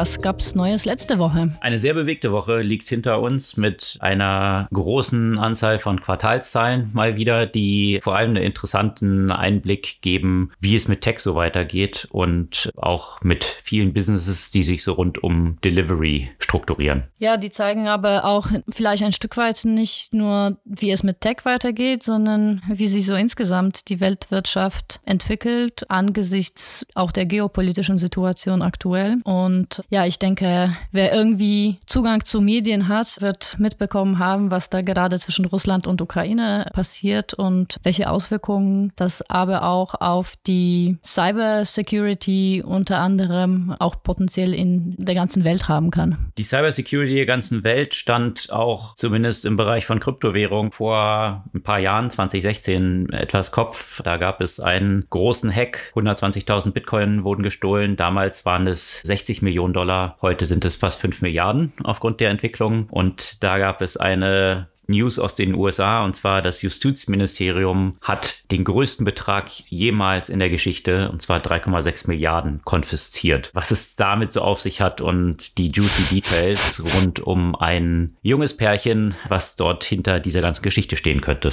Was gab's Neues letzte Woche? Eine sehr bewegte Woche liegt hinter uns mit einer großen Anzahl von Quartalszahlen mal wieder, die vor allem einen interessanten Einblick geben, wie es mit Tech so weitergeht und auch mit vielen Businesses, die sich so rund um Delivery strukturieren. Ja, die zeigen aber auch vielleicht ein Stück weit nicht nur, wie es mit Tech weitergeht, sondern wie sich so insgesamt die Weltwirtschaft entwickelt angesichts auch der geopolitischen Situation aktuell und ja, ich denke, wer irgendwie Zugang zu Medien hat, wird mitbekommen haben, was da gerade zwischen Russland und Ukraine passiert und welche Auswirkungen das aber auch auf die Cybersecurity unter anderem auch potenziell in der ganzen Welt haben kann. Die Cybersecurity der ganzen Welt stand auch zumindest im Bereich von Kryptowährung vor ein paar Jahren, 2016, etwas Kopf. Da gab es einen großen Hack. 120.000 Bitcoin wurden gestohlen. Damals waren es 60 Millionen Millionen Dollar. Heute sind es fast 5 Milliarden aufgrund der Entwicklung. Und da gab es eine News aus den USA und zwar das Justizministerium hat den größten Betrag jemals in der Geschichte und zwar 3,6 Milliarden konfisziert. Was es damit so auf sich hat und die juicy Details rund um ein junges Pärchen, was dort hinter dieser ganzen Geschichte stehen könnte.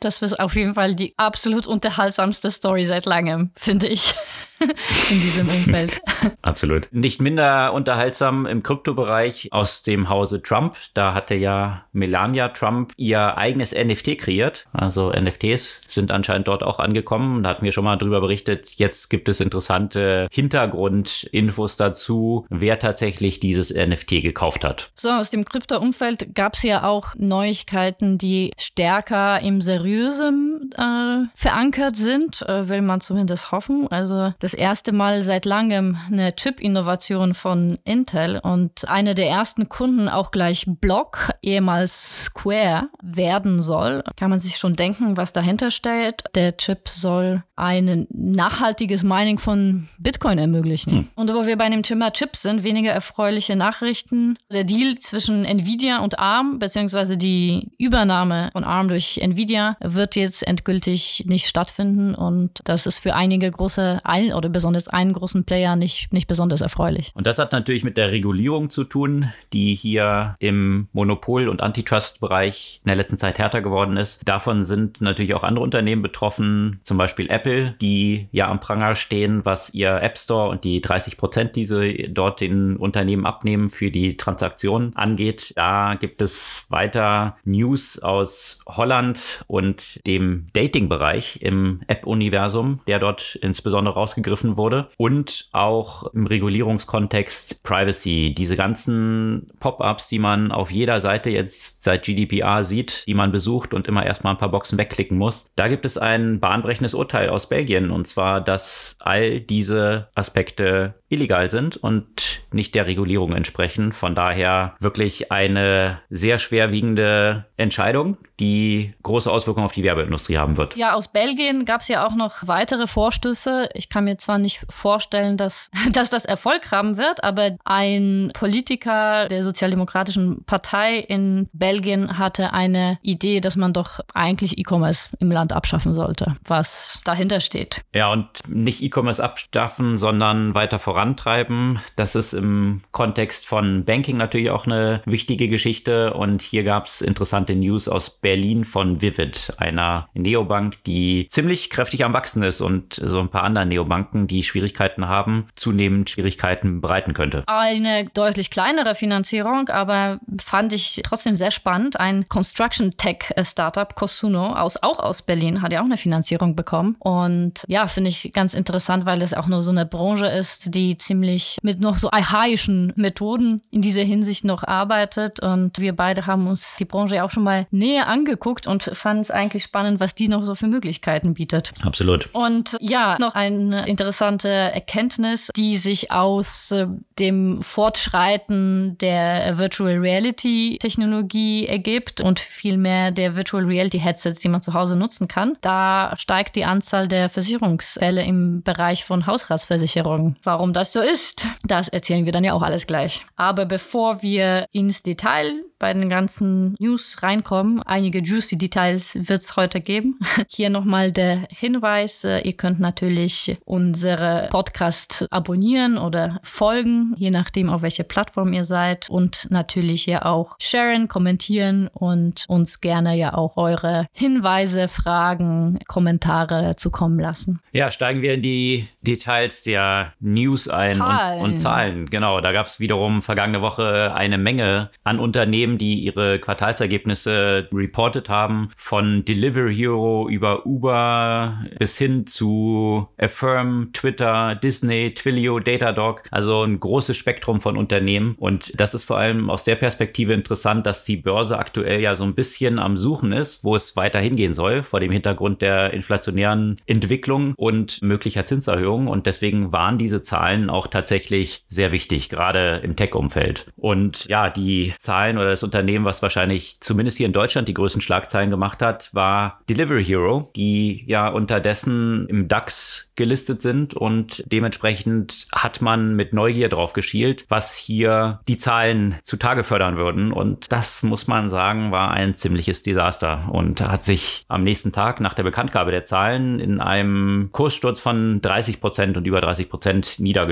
Das ist auf jeden Fall die absolut unterhaltsamste Story seit langem, finde ich, in diesem Umfeld. Absolut. Nicht minder unterhaltsam im Kryptobereich aus dem Hause Trump. Da hatte ja Melania Melania Trump ihr eigenes NFT kreiert. Also NFTs sind anscheinend dort auch angekommen. Da hatten wir schon mal drüber berichtet. Jetzt gibt es interessante Hintergrundinfos dazu, wer tatsächlich dieses NFT gekauft hat. So, aus dem Krypto-Umfeld gab es ja auch Neuigkeiten, die stärker im Seriösen äh, verankert sind, äh, will man zumindest hoffen. Also das erste Mal seit langem eine Chip-Innovation von Intel und eine der ersten Kunden auch gleich Block, ehemals Square werden soll, kann man sich schon denken, was dahinter steht. Der Chip soll ein nachhaltiges Mining von Bitcoin ermöglichen. Hm. Und wo wir bei dem Thema Chips sind, weniger erfreuliche Nachrichten. Der Deal zwischen Nvidia und ARM, beziehungsweise die Übernahme von ARM durch Nvidia, wird jetzt endgültig nicht stattfinden. Und das ist für einige große ein oder besonders einen großen Player nicht, nicht besonders erfreulich. Und das hat natürlich mit der Regulierung zu tun, die hier im Monopol- und Antitrust-Bereich in der letzten Zeit härter geworden ist. Davon sind natürlich auch andere Unternehmen betroffen, zum Beispiel Apple, die ja am Pranger stehen, was ihr App Store und die 30 Prozent, die sie dort den Unternehmen abnehmen für die Transaktionen angeht. Da gibt es weiter News aus Holland und dem Dating-Bereich im App-Universum, der dort insbesondere rausgegriffen wurde. Und auch im Regulierungskontext Privacy. Diese ganzen Pop-ups, die man auf jeder Seite jetzt seit GDPR sieht, die man besucht und immer erstmal ein paar Boxen wegklicken muss. Da gibt es ein bahnbrechendes Urteil aus Belgien und zwar, dass all diese Aspekte illegal sind und nicht der Regulierung entsprechen. Von daher wirklich eine sehr schwerwiegende Entscheidung, die große Auswirkungen auf die Werbeindustrie haben wird. Ja, aus Belgien gab es ja auch noch weitere Vorstöße. Ich kann mir zwar nicht vorstellen, dass, dass das Erfolg haben wird, aber ein Politiker der Sozialdemokratischen Partei in Belgien hatte eine Idee, dass man doch eigentlich E-Commerce im Land abschaffen sollte, was dahinter steht. Ja, und nicht E-Commerce abschaffen, sondern weiter voran vorantreiben. Das ist im Kontext von Banking natürlich auch eine wichtige Geschichte. Und hier gab es interessante News aus Berlin von Vivid, einer Neobank, die ziemlich kräftig am Wachsen ist und so ein paar anderen Neobanken, die Schwierigkeiten haben, zunehmend Schwierigkeiten bereiten könnte. Eine deutlich kleinere Finanzierung, aber fand ich trotzdem sehr spannend. Ein Construction Tech Startup, Cosuno, aus, auch aus Berlin, hat ja auch eine Finanzierung bekommen. Und ja, finde ich ganz interessant, weil es auch nur so eine Branche ist, die die ziemlich mit noch so archaischen Methoden in dieser Hinsicht noch arbeitet. Und wir beide haben uns die Branche auch schon mal näher angeguckt und fanden es eigentlich spannend, was die noch so für Möglichkeiten bietet. Absolut. Und ja, noch eine interessante Erkenntnis, die sich aus äh, dem Fortschreiten der Virtual Reality Technologie ergibt und vielmehr der Virtual Reality Headsets, die man zu Hause nutzen kann. Da steigt die Anzahl der Versicherungsfälle im Bereich von Hausratsversicherungen. Warum das so ist, das erzählen wir dann ja auch alles gleich. Aber bevor wir ins Detail bei den ganzen News reinkommen. Einige juicy Details wird es heute geben. Hier nochmal der Hinweis, äh, ihr könnt natürlich unsere Podcast abonnieren oder folgen, je nachdem, auf welcher Plattform ihr seid und natürlich ja auch sharen, kommentieren und uns gerne ja auch eure Hinweise, Fragen, Kommentare zukommen lassen. Ja, steigen wir in die Details der News ein Zahlen. Und, und Zahlen. Genau, da gab es wiederum vergangene Woche eine Menge an Unternehmen, Unternehmen, die ihre Quartalsergebnisse reported haben, von Delivery Hero über Uber bis hin zu Affirm, Twitter, Disney, Twilio, Datadog. Also ein großes Spektrum von Unternehmen. Und das ist vor allem aus der Perspektive interessant, dass die Börse aktuell ja so ein bisschen am Suchen ist, wo es weiter hingehen soll, vor dem Hintergrund der inflationären Entwicklung und möglicher Zinserhöhungen. Und deswegen waren diese Zahlen auch tatsächlich sehr wichtig, gerade im Tech-Umfeld. Und ja, die Zahlen oder das Unternehmen, was wahrscheinlich zumindest hier in Deutschland die größten Schlagzeilen gemacht hat, war Delivery Hero, die ja unterdessen im DAX gelistet sind und dementsprechend hat man mit Neugier drauf geschielt, was hier die Zahlen zutage fördern würden. Und das muss man sagen, war ein ziemliches Desaster und hat sich am nächsten Tag nach der Bekanntgabe der Zahlen in einem Kurssturz von 30 Prozent und über 30 Prozent niedergeschlagen.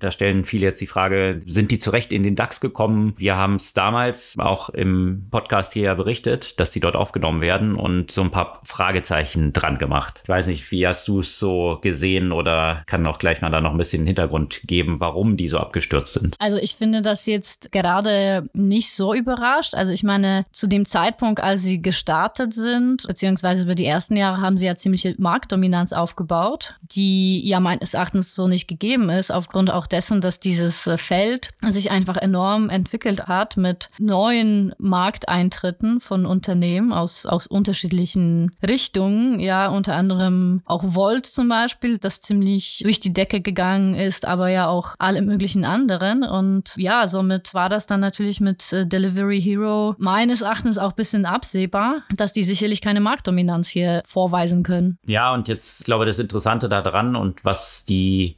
Da stellen viele jetzt die Frage, sind die zurecht in den DAX gekommen? Wir haben es damals auch im Podcast hier ja berichtet, dass sie dort aufgenommen werden und so ein paar Fragezeichen dran gemacht. Ich weiß nicht, wie hast du es so gesehen oder kann auch gleich mal da noch ein bisschen Hintergrund geben, warum die so abgestürzt sind? Also ich finde das jetzt gerade nicht so überrascht. Also ich meine, zu dem Zeitpunkt, als sie gestartet sind, beziehungsweise über die ersten Jahre haben sie ja ziemliche Marktdominanz aufgebaut, die ja meines Erachtens so nicht gegeben ist, aufgrund auch dessen, dass dieses Feld sich einfach enorm entwickelt hat mit neuen Markteintritten von Unternehmen aus, aus unterschiedlichen Richtungen. Ja, unter anderem auch Volt zum Beispiel, das ziemlich durch die Decke gegangen ist, aber ja auch alle möglichen anderen. Und ja, somit war das dann natürlich mit äh, Delivery Hero meines Erachtens auch ein bisschen absehbar, dass die sicherlich keine Marktdominanz hier vorweisen können. Ja, und jetzt, ich glaube, das Interessante daran und was die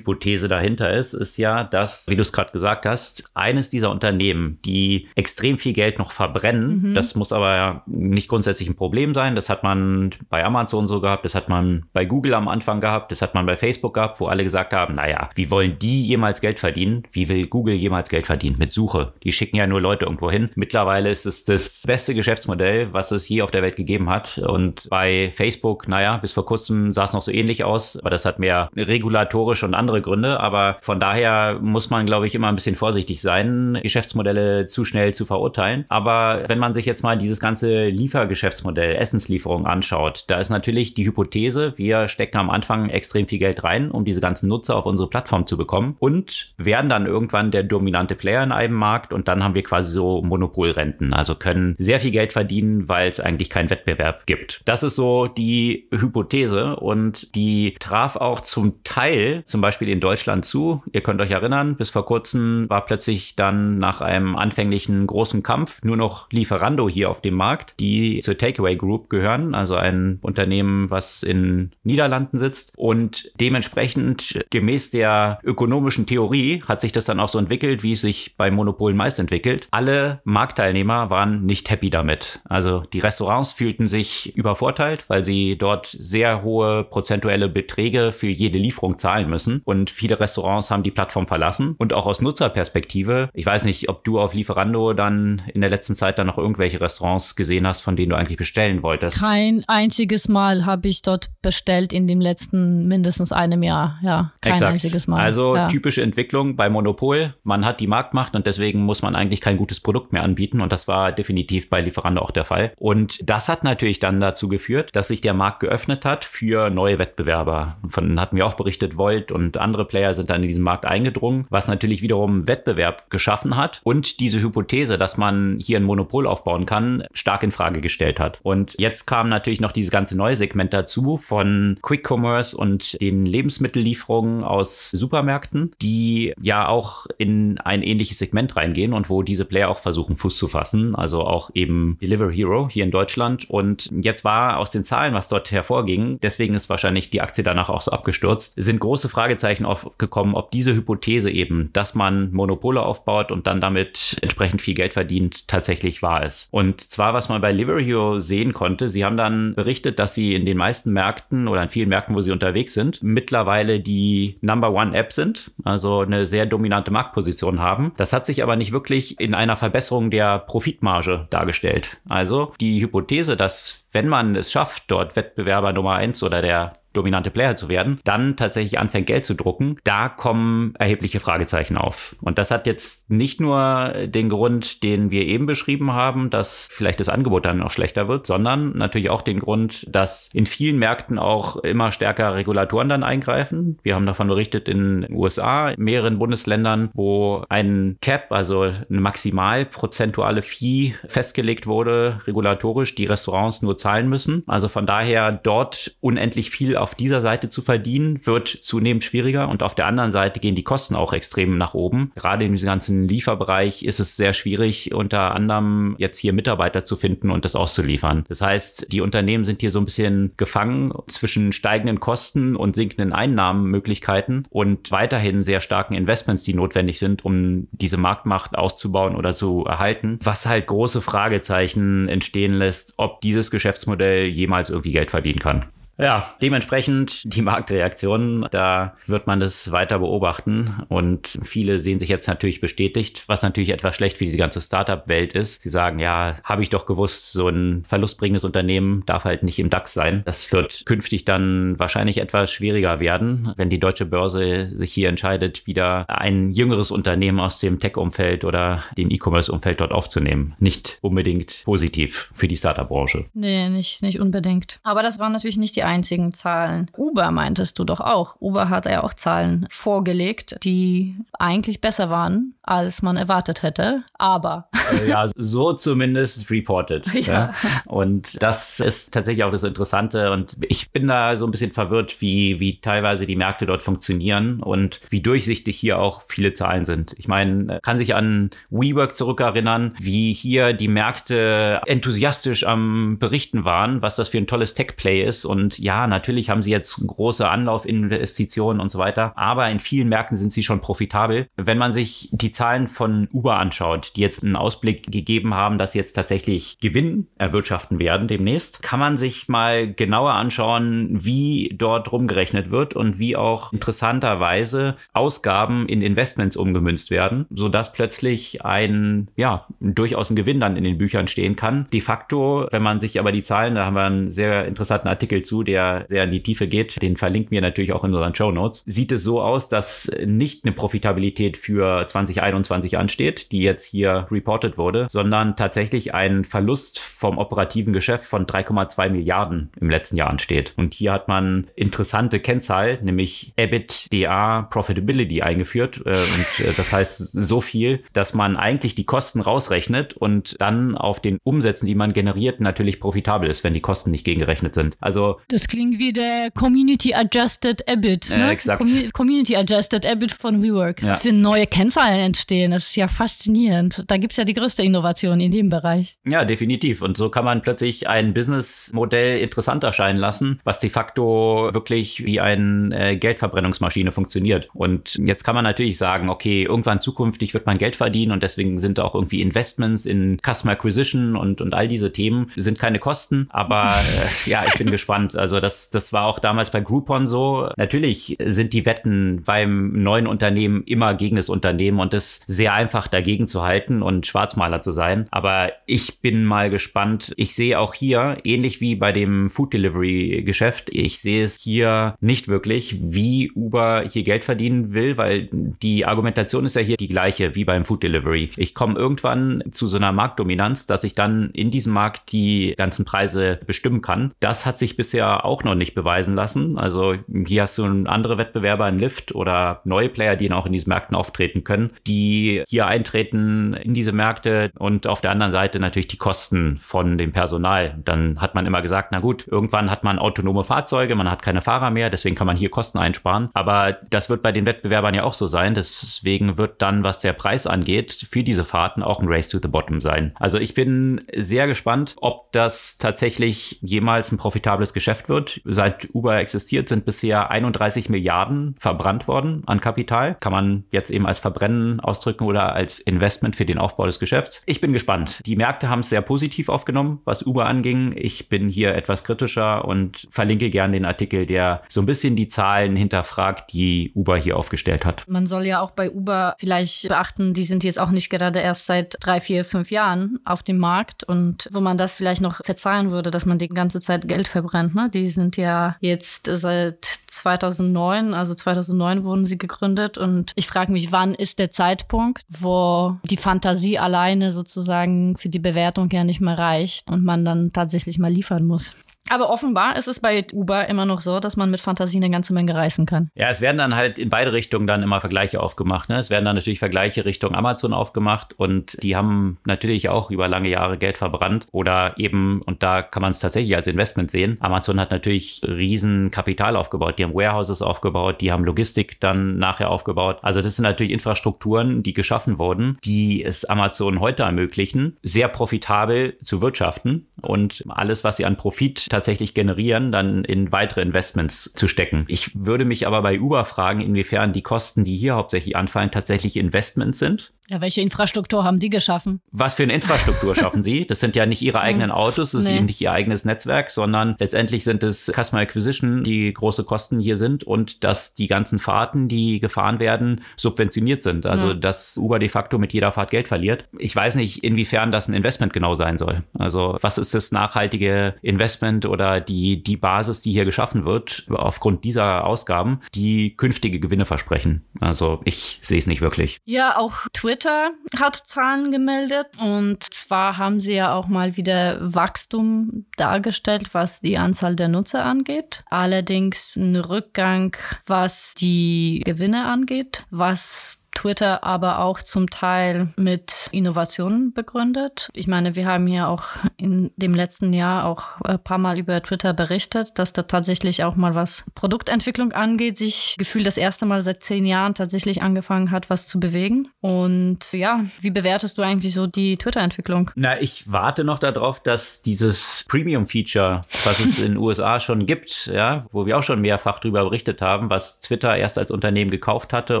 Investmenthypothese dahinter ist, ist ja, dass, wie du es gerade gesagt hast, eines dieser Unternehmen, die extrem viel Geld noch verbrennen. Mhm. Das muss aber nicht grundsätzlich ein Problem sein. Das hat man bei Amazon so gehabt, das hat man bei Google am Anfang gehabt, das hat man bei Facebook gehabt, wo alle gesagt haben, naja, wie wollen die jemals Geld verdienen? Wie will Google jemals Geld verdienen? Mit Suche. Die schicken ja nur Leute irgendwo hin. Mittlerweile ist es das beste Geschäftsmodell, was es je auf der Welt gegeben hat. Und bei Facebook, naja, bis vor kurzem sah es noch so ähnlich aus, aber das hat mehr regulatorische und andere Gründe. Aber von daher muss man, glaube ich, immer ein bisschen vorsichtig sein, Geschäftsmodelle zu schnell zu verurteilen. Aber wenn man sich jetzt mal dieses ganze Liefergeschäftsmodell, Essenslieferung anschaut, da ist natürlich die Hypothese, wir stecken am Anfang extrem viel Geld rein, um diese ganzen Nutzer auf unsere Plattform zu bekommen und werden dann irgendwann der dominante Player in einem Markt und dann haben wir quasi so Monopolrenten, also können sehr viel Geld verdienen, weil es eigentlich keinen Wettbewerb gibt. Das ist so die Hypothese und die traf auch zum Teil zum Beispiel in Deutschland zu. Ihr könnt euch erinnern, bis vor kurzem war plötzlich dann nach einem anfänglichen großen Kampf nur noch Lieferando hier auf dem Markt, die zur Takeaway Group gehören, also ein Unternehmen, was in Niederlanden sitzt. Und dementsprechend gemäß der ökonomischen Theorie hat sich das dann auch so entwickelt, wie es sich bei Monopolen meist entwickelt. Alle Marktteilnehmer waren nicht happy damit. Also die Restaurants fühlten sich übervorteilt, weil sie dort sehr hohe prozentuelle Beträge für jede Lieferung zahlen müssen. Und viele Restaurants haben die Plattform verlassen. Und auch aus Nutzerperspektive, ich weiß nicht, ob du auf Lieferando dann in der letzten Zeit dann noch irgendwelche Restaurants gesehen hast, von denen du eigentlich bestellen wolltest? Kein einziges Mal habe ich dort bestellt in dem letzten mindestens einem Jahr. Ja, kein Exakt. einziges Mal. Also ja. typische Entwicklung bei Monopol. Man hat die Marktmacht und deswegen muss man eigentlich kein gutes Produkt mehr anbieten und das war definitiv bei Lieferando auch der Fall. Und das hat natürlich dann dazu geführt, dass sich der Markt geöffnet hat für neue Wettbewerber. Von hatten wir auch berichtet, Volt und und andere Player sind dann in diesen Markt eingedrungen, was natürlich wiederum Wettbewerb geschaffen hat und diese Hypothese, dass man hier ein Monopol aufbauen kann, stark in Frage gestellt hat. Und jetzt kam natürlich noch dieses ganze neue Segment dazu von Quick Commerce und den Lebensmittellieferungen aus Supermärkten, die ja auch in ein ähnliches Segment reingehen und wo diese Player auch versuchen, Fuß zu fassen. Also auch eben Delivery Hero hier in Deutschland. Und jetzt war aus den Zahlen, was dort hervorging, deswegen ist wahrscheinlich die Aktie danach auch so abgestürzt, sind große Fragezeichen aufgekommen, ob diese Hypothese eben, dass man Monopole aufbaut und dann damit entsprechend viel Geld verdient, tatsächlich wahr ist. Und zwar, was man bei Delivery Hero sehen konnte, sie haben dann berichtet, dass sie in den meisten Märkten oder in vielen Märkten, wo sie unterwegs sind, mittlerweile die Number One App sind, also eine sehr dominante Marktposition haben. Das hat sich aber nicht wirklich in einer Verbesserung der Profitmarge dargestellt. Also die Hypothese, dass wenn man es schafft, dort Wettbewerber Nummer eins oder der dominante Player zu werden, dann tatsächlich anfängt Geld zu drucken, da kommen erhebliche Fragezeichen auf. Und das hat jetzt nicht nur den Grund, den wir eben beschrieben haben, dass vielleicht das Angebot dann noch schlechter wird, sondern natürlich auch den Grund, dass in vielen Märkten auch immer stärker Regulatoren dann eingreifen. Wir haben davon berichtet in den USA, in mehreren Bundesländern, wo ein Cap, also eine maximal prozentuale Fee festgelegt wurde, regulatorisch, die Restaurants nur zahlen müssen. Also von daher dort unendlich viel auf auf dieser Seite zu verdienen, wird zunehmend schwieriger und auf der anderen Seite gehen die Kosten auch extrem nach oben. Gerade in diesem ganzen Lieferbereich ist es sehr schwierig, unter anderem jetzt hier Mitarbeiter zu finden und das auszuliefern. Das heißt, die Unternehmen sind hier so ein bisschen gefangen zwischen steigenden Kosten und sinkenden Einnahmenmöglichkeiten und weiterhin sehr starken Investments, die notwendig sind, um diese Marktmacht auszubauen oder zu erhalten, was halt große Fragezeichen entstehen lässt, ob dieses Geschäftsmodell jemals irgendwie Geld verdienen kann. Ja, dementsprechend die Marktreaktionen, da wird man das weiter beobachten und viele sehen sich jetzt natürlich bestätigt, was natürlich etwas schlecht für die ganze Startup-Welt ist. Sie sagen, ja, habe ich doch gewusst, so ein verlustbringendes Unternehmen darf halt nicht im DAX sein. Das wird künftig dann wahrscheinlich etwas schwieriger werden, wenn die deutsche Börse sich hier entscheidet, wieder ein jüngeres Unternehmen aus dem Tech-Umfeld oder dem E-Commerce-Umfeld dort aufzunehmen. Nicht unbedingt positiv für die Startup-Branche. Nee, nicht, nicht unbedingt. Aber das war natürlich nicht die einzigen Zahlen. Uber meintest du doch auch. Uber hat ja auch Zahlen vorgelegt, die eigentlich besser waren, als man erwartet hätte. Aber. Äh, ja, so zumindest reported. Ja. ja. Und das ist tatsächlich auch das Interessante. Und ich bin da so ein bisschen verwirrt, wie, wie teilweise die Märkte dort funktionieren und wie durchsichtig hier auch viele Zahlen sind. Ich meine, kann sich an WeWork zurückerinnern, wie hier die Märkte enthusiastisch am Berichten waren, was das für ein tolles Tech-Play ist und ja, natürlich haben sie jetzt große Anlaufinvestitionen und so weiter, aber in vielen Märkten sind sie schon profitabel. Wenn man sich die Zahlen von Uber anschaut, die jetzt einen Ausblick gegeben haben, dass sie jetzt tatsächlich Gewinn erwirtschaften werden demnächst, kann man sich mal genauer anschauen, wie dort rumgerechnet wird und wie auch interessanterweise Ausgaben in Investments umgemünzt werden, sodass plötzlich ein, ja, durchaus ein Gewinn dann in den Büchern stehen kann. De facto, wenn man sich aber die Zahlen, da haben wir einen sehr interessanten Artikel zu, der sehr in die Tiefe geht, den verlinken wir natürlich auch in unseren Show Notes, sieht es so aus, dass nicht eine Profitabilität für 2021 ansteht, die jetzt hier reported wurde, sondern tatsächlich ein Verlust vom operativen Geschäft von 3,2 Milliarden im letzten Jahr ansteht. Und hier hat man interessante Kennzahl, nämlich EBITDA Profitability eingeführt. Äh, und äh, das heißt so viel, dass man eigentlich die Kosten rausrechnet und dann auf den Umsätzen, die man generiert, natürlich profitabel ist, wenn die Kosten nicht gegengerechnet sind. Also das klingt wie der Community Adjusted EBIT. Ne? Ja, exakt. Com Community Adjusted EBIT von WeWork. Ja. Was für neue Kennzahlen entstehen. Das ist ja faszinierend. Da gibt es ja die größte Innovation in dem Bereich. Ja, definitiv. Und so kann man plötzlich ein Businessmodell interessant erscheinen lassen, was de facto wirklich wie eine äh, Geldverbrennungsmaschine funktioniert. Und jetzt kann man natürlich sagen, okay, irgendwann zukünftig wird man Geld verdienen und deswegen sind auch irgendwie Investments in Customer Acquisition und, und all diese Themen sind keine Kosten. Aber äh, ja, ich bin gespannt. Also das, das war auch damals bei Groupon so. Natürlich sind die Wetten beim neuen Unternehmen immer gegen das Unternehmen und es sehr einfach dagegen zu halten und Schwarzmaler zu sein. Aber ich bin mal gespannt. Ich sehe auch hier, ähnlich wie bei dem Food Delivery Geschäft, ich sehe es hier nicht wirklich, wie Uber hier Geld verdienen will, weil die Argumentation ist ja hier die gleiche wie beim Food Delivery. Ich komme irgendwann zu so einer Marktdominanz, dass ich dann in diesem Markt die ganzen Preise bestimmen kann. Das hat sich bisher Auch noch nicht beweisen lassen. Also hier hast du andere Wettbewerber, ein Lyft oder neue Player, die auch in diesen Märkten auftreten können, die hier eintreten in diese Märkte und auf der anderen Seite natürlich die Kosten von dem Personal. Dann hat man immer gesagt, na gut, irgendwann hat man autonome Fahrzeuge, man hat keine Fahrer mehr, deswegen kann man hier Kosten einsparen. Aber das wird bei den Wettbewerbern ja auch so sein. Deswegen wird dann, was der Preis angeht, für diese Fahrten auch ein Race to the Bottom sein. Also ich bin sehr gespannt, ob das tatsächlich jemals ein profitables Geschäft wird. Seit Uber existiert, sind bisher 31 Milliarden verbrannt worden an Kapital. Kann man jetzt eben als Verbrennen ausdrücken oder als Investment für den Aufbau des Geschäfts. Ich bin gespannt. Die Märkte haben es sehr positiv aufgenommen, was Uber anging. Ich bin hier etwas kritischer und verlinke gerne den Artikel, der so ein bisschen die Zahlen hinterfragt, die Uber hier aufgestellt hat. Man soll ja auch bei Uber vielleicht beachten, die sind jetzt auch nicht gerade erst seit drei, vier, fünf Jahren auf dem Markt und wo man das vielleicht noch verzeihen würde, dass man die ganze Zeit Geld verbrennt. Ne? Die sind ja jetzt seit 2009, also 2009 wurden sie gegründet und ich frage mich, wann ist der Zeitpunkt, wo die Fantasie alleine sozusagen für die Bewertung ja nicht mehr reicht und man dann tatsächlich mal liefern muss. Aber offenbar ist es bei Uber immer noch so, dass man mit Fantasie eine ganze Menge reißen kann. Ja, es werden dann halt in beide Richtungen dann immer Vergleiche aufgemacht. Ne? Es werden dann natürlich Vergleiche Richtung Amazon aufgemacht und die haben natürlich auch über lange Jahre Geld verbrannt oder eben, und da kann man es tatsächlich als Investment sehen, Amazon hat natürlich riesen Kapital aufgebaut. Die haben Warehouses aufgebaut, die haben Logistik dann nachher aufgebaut. Also das sind natürlich Infrastrukturen, die geschaffen wurden, die es Amazon heute ermöglichen, sehr profitabel zu wirtschaften und alles, was sie an Profit tatsächlich generieren, dann in weitere Investments zu stecken. Ich würde mich aber bei Uber fragen, inwiefern die Kosten, die hier hauptsächlich anfallen, tatsächlich Investments sind ja, welche Infrastruktur haben die geschaffen? Was für eine Infrastruktur schaffen sie? Das sind ja nicht ihre eigenen Autos, das nee. ist eben nicht ihr eigenes Netzwerk, sondern letztendlich sind es Customer Acquisition, die große Kosten hier sind und dass die ganzen Fahrten, die gefahren werden, subventioniert sind. Also, ja. dass Uber de facto mit jeder Fahrt Geld verliert. Ich weiß nicht, inwiefern das ein Investment genau sein soll. Also, was ist das nachhaltige Investment oder die, die Basis, die hier geschaffen wird, aufgrund dieser Ausgaben, die künftige Gewinne versprechen? Also, ich sehe es nicht wirklich. Ja, auch Twitter hat Zahlen gemeldet und zwar haben sie ja auch mal wieder Wachstum dargestellt, was die Anzahl der Nutzer angeht. Allerdings ein Rückgang, was die Gewinne angeht, was Twitter aber auch zum Teil mit Innovationen begründet. Ich meine, wir haben hier auch in dem letzten Jahr auch ein paar Mal über Twitter berichtet, dass da tatsächlich auch mal was Produktentwicklung angeht, sich gefühlt das erste Mal seit zehn Jahren tatsächlich angefangen hat, was zu bewegen. Und ja, wie bewertest du eigentlich so die Twitter-Entwicklung? Na, ich warte noch darauf, dass dieses Premium-Feature, was es in den USA schon gibt, ja, wo wir auch schon mehrfach drüber berichtet haben, was Twitter erst als Unternehmen gekauft hatte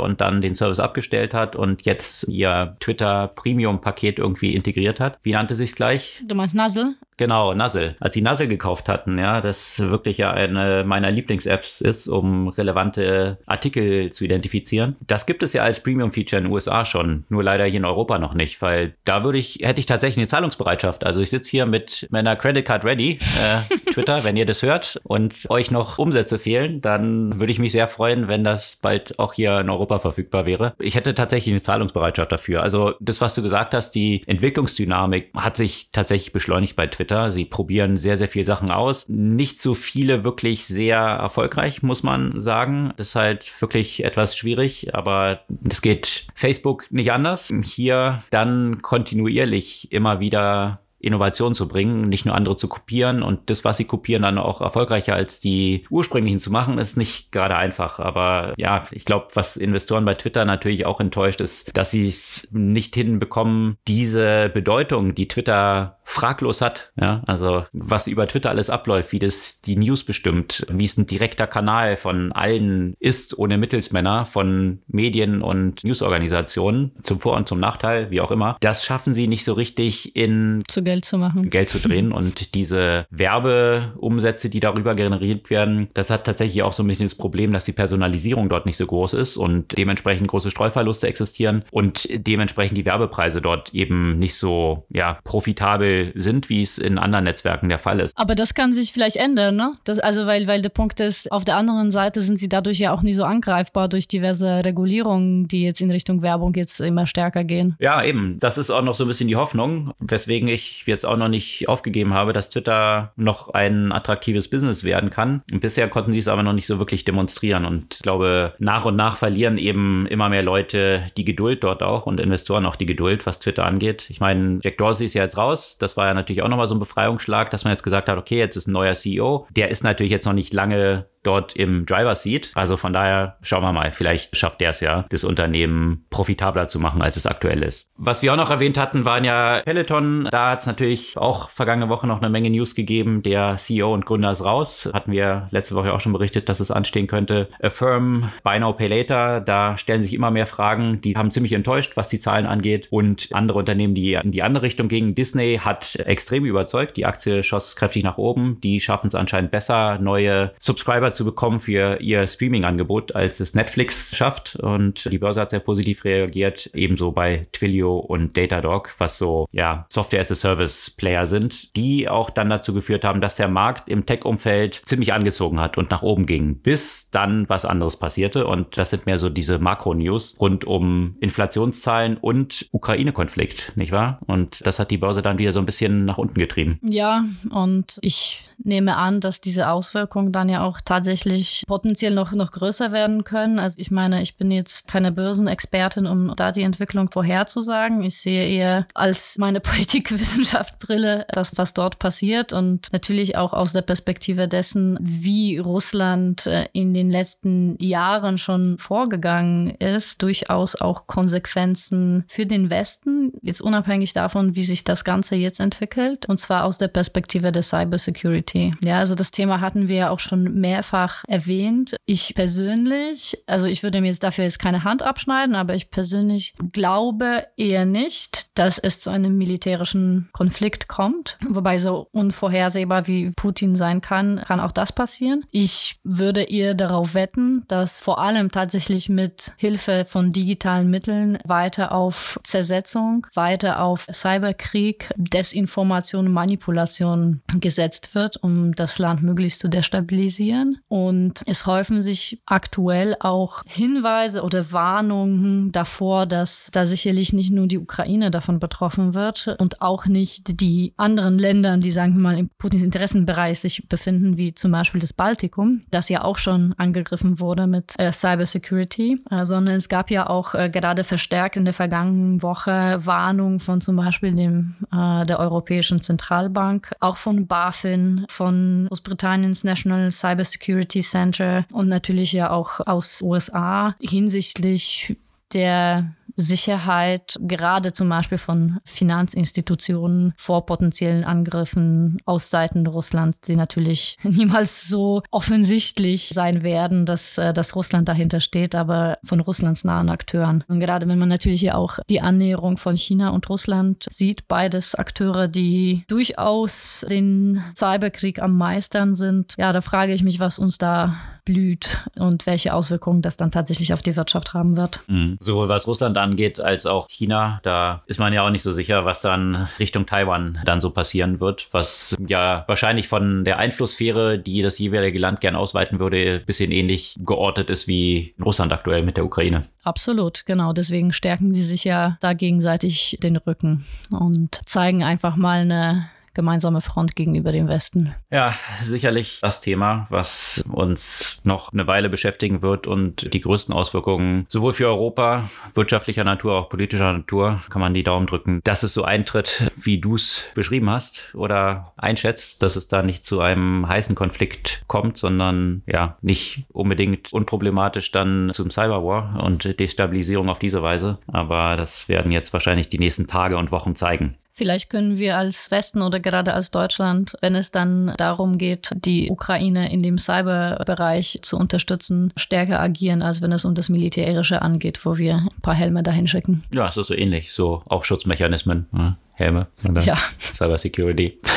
und dann den Service abgeschlossen aufgestellt hat und jetzt ihr Twitter Premium Paket irgendwie integriert hat. Wie nannte sich gleich? Du meinst Nuzzle? Genau, Nuzzle. Als sie Nuzzle gekauft hatten, ja, das wirklich ja eine meiner Lieblings-Apps ist, um relevante Artikel zu identifizieren. Das gibt es ja als Premium-Feature in den USA schon, nur leider hier in Europa noch nicht, weil da würde ich, hätte ich tatsächlich eine Zahlungsbereitschaft. Also ich sitze hier mit meiner Credit Card ready, äh, Twitter, wenn ihr das hört und euch noch Umsätze fehlen, dann würde ich mich sehr freuen, wenn das bald auch hier in Europa verfügbar wäre. Ich hätte tatsächlich eine Zahlungsbereitschaft dafür. Also das, was du gesagt hast, die Entwicklungsdynamik hat sich tatsächlich beschleunigt bei Twitter. Twitter. Sie probieren sehr, sehr viele Sachen aus. Nicht so viele wirklich sehr erfolgreich, muss man sagen. Das ist halt wirklich etwas schwierig, aber es geht Facebook nicht anders. Hier dann kontinuierlich immer wieder Innovation zu bringen, nicht nur andere zu kopieren. Und das, was sie kopieren, dann auch erfolgreicher als die ursprünglichen zu machen, ist nicht gerade einfach. Aber ja, ich glaube, was Investoren bei Twitter natürlich auch enttäuscht ist, dass sie es nicht hinbekommen, diese Bedeutung, die Twitter fraglos hat, ja, also was über Twitter alles abläuft, wie das die News bestimmt, wie es ein direkter Kanal von allen ist, ohne Mittelsmänner, von Medien und Newsorganisationen, zum Vor- und zum Nachteil, wie auch immer, das schaffen sie nicht so richtig in zu Geld zu machen. Geld zu drehen. Und diese Werbeumsätze, die darüber generiert werden, das hat tatsächlich auch so ein bisschen das Problem, dass die Personalisierung dort nicht so groß ist und dementsprechend große Streuverluste existieren und dementsprechend die Werbepreise dort eben nicht so ja, profitabel sind, wie es in anderen Netzwerken der Fall ist. Aber das kann sich vielleicht ändern, ne? Das, also weil, weil der Punkt ist, auf der anderen Seite sind sie dadurch ja auch nie so angreifbar durch diverse Regulierungen, die jetzt in Richtung Werbung jetzt immer stärker gehen. Ja, eben. Das ist auch noch so ein bisschen die Hoffnung, weswegen ich jetzt auch noch nicht aufgegeben habe, dass Twitter noch ein attraktives Business werden kann. Und bisher konnten sie es aber noch nicht so wirklich demonstrieren. Und ich glaube, nach und nach verlieren eben immer mehr Leute die Geduld dort auch und Investoren auch die Geduld, was Twitter angeht. Ich meine, Jack Dorsey ist ja jetzt raus. Das war ja natürlich auch nochmal so ein Befreiungsschlag, dass man jetzt gesagt hat, okay, jetzt ist ein neuer CEO. Der ist natürlich jetzt noch nicht lange dort im Driver Seat. Also von daher schauen wir mal, vielleicht schafft der es ja, das Unternehmen profitabler zu machen, als es aktuell ist. Was wir auch noch erwähnt hatten, waren ja Peloton. Da hat es natürlich auch vergangene Woche noch eine Menge News gegeben. Der CEO und Gründer ist raus. Hatten wir letzte Woche auch schon berichtet, dass es anstehen könnte. Affirm, Buy Now Pay Later, da stellen sich immer mehr Fragen. Die haben ziemlich enttäuscht, was die Zahlen angeht. Und andere Unternehmen, die in die andere Richtung gingen. Disney hat extrem überzeugt. Die Aktie schoss kräftig nach oben. Die schaffen es anscheinend besser, neue Subscriber zu bekommen für ihr Streaming-Angebot, als es Netflix schafft. Und die Börse hat sehr positiv reagiert, ebenso bei Twilio und Datadog, was so ja, Software-as-a-Service-Player sind, die auch dann dazu geführt haben, dass der Markt im Tech-Umfeld ziemlich angezogen hat und nach oben ging, bis dann was anderes passierte. Und das sind mehr so diese Makro-News rund um Inflationszahlen und Ukraine-Konflikt, nicht wahr? Und das hat die Börse dann wieder so ein bisschen nach unten getrieben. Ja, und ich nehme an, dass diese Auswirkungen dann ja auch tatsächlich tatsächlich potenziell noch, noch größer werden können. Also ich meine, ich bin jetzt keine Börsenexpertin, um da die Entwicklung vorherzusagen. Ich sehe eher als meine Politikwissenschaftbrille das, was dort passiert und natürlich auch aus der Perspektive dessen, wie Russland äh, in den letzten Jahren schon vorgegangen ist, durchaus auch Konsequenzen für den Westen, jetzt unabhängig davon, wie sich das Ganze jetzt entwickelt, und zwar aus der Perspektive der Cybersecurity. Ja, also das Thema hatten wir ja auch schon mehrfach mehrfach erwähnt. Ich persönlich, also ich würde mir jetzt dafür jetzt keine Hand abschneiden, aber ich persönlich glaube eher nicht, dass es zu einem militärischen Konflikt kommt. Wobei so unvorhersehbar wie Putin sein kann, kann auch das passieren. Ich würde eher darauf wetten, dass vor allem tatsächlich mit Hilfe von digitalen Mitteln weiter auf Zersetzung, weiter auf Cyberkrieg, Desinformation, Manipulation gesetzt wird, um das Land möglichst zu destabilisieren. Und es häufen sich aktuell auch Hinweise oder Warnungen davor, dass da sicherlich nicht nur die Ukraine davon betroffen wird und auch nicht die anderen Länder, die, sagen wir mal, im Putins Interessenbereich sich befinden, wie zum Beispiel das Baltikum, das ja auch schon angegriffen wurde mit äh, Cybersecurity, äh, sondern es gab ja auch äh, gerade verstärkt in der vergangenen Woche Warnungen von zum Beispiel dem, äh, der Europäischen Zentralbank, auch von BaFin, von Großbritanniens National Cybersecurity Security Center und natürlich ja auch aus USA hinsichtlich der Sicherheit, gerade zum Beispiel von Finanzinstitutionen vor potenziellen Angriffen aus Seiten Russlands, die natürlich niemals so offensichtlich sein werden, dass, äh, dass Russland dahinter steht, aber von Russlands nahen Akteuren. Und gerade wenn man natürlich ja auch die Annäherung von China und Russland sieht, beides Akteure, die durchaus den Cyberkrieg am Meistern sind, ja, da frage ich mich, was uns da blüht und welche Auswirkungen das dann tatsächlich auf die Wirtschaft haben wird. Mhm. Sowohl was Russland angeht als auch China, da ist man ja auch nicht so sicher, was dann Richtung Taiwan dann so passieren wird, was ja wahrscheinlich von der Einflusssphäre, die das jeweilige Land gern ausweiten würde, ein bisschen ähnlich geortet ist wie in Russland aktuell mit der Ukraine. Absolut, genau. Deswegen stärken sie sich ja da gegenseitig den Rücken und zeigen einfach mal eine gemeinsame Front gegenüber dem Westen. Ja, sicherlich das Thema, was uns noch eine Weile beschäftigen wird und die größten Auswirkungen sowohl für Europa, wirtschaftlicher Natur, auch politischer Natur, kann man die Daumen drücken, dass es so eintritt, wie du es beschrieben hast oder einschätzt, dass es da nicht zu einem heißen Konflikt kommt, sondern ja, nicht unbedingt unproblematisch dann zum Cyberwar und Destabilisierung auf diese Weise. Aber das werden jetzt wahrscheinlich die nächsten Tage und Wochen zeigen. Vielleicht können wir als Westen oder gerade als Deutschland, wenn es dann darum geht, die Ukraine in dem Cyberbereich zu unterstützen, stärker agieren, als wenn es um das Militärische angeht, wo wir ein paar Helme dahin schicken. Ja, es ist so ähnlich. So auch Schutzmechanismen, ne? Helme, ja. Cybersecurity.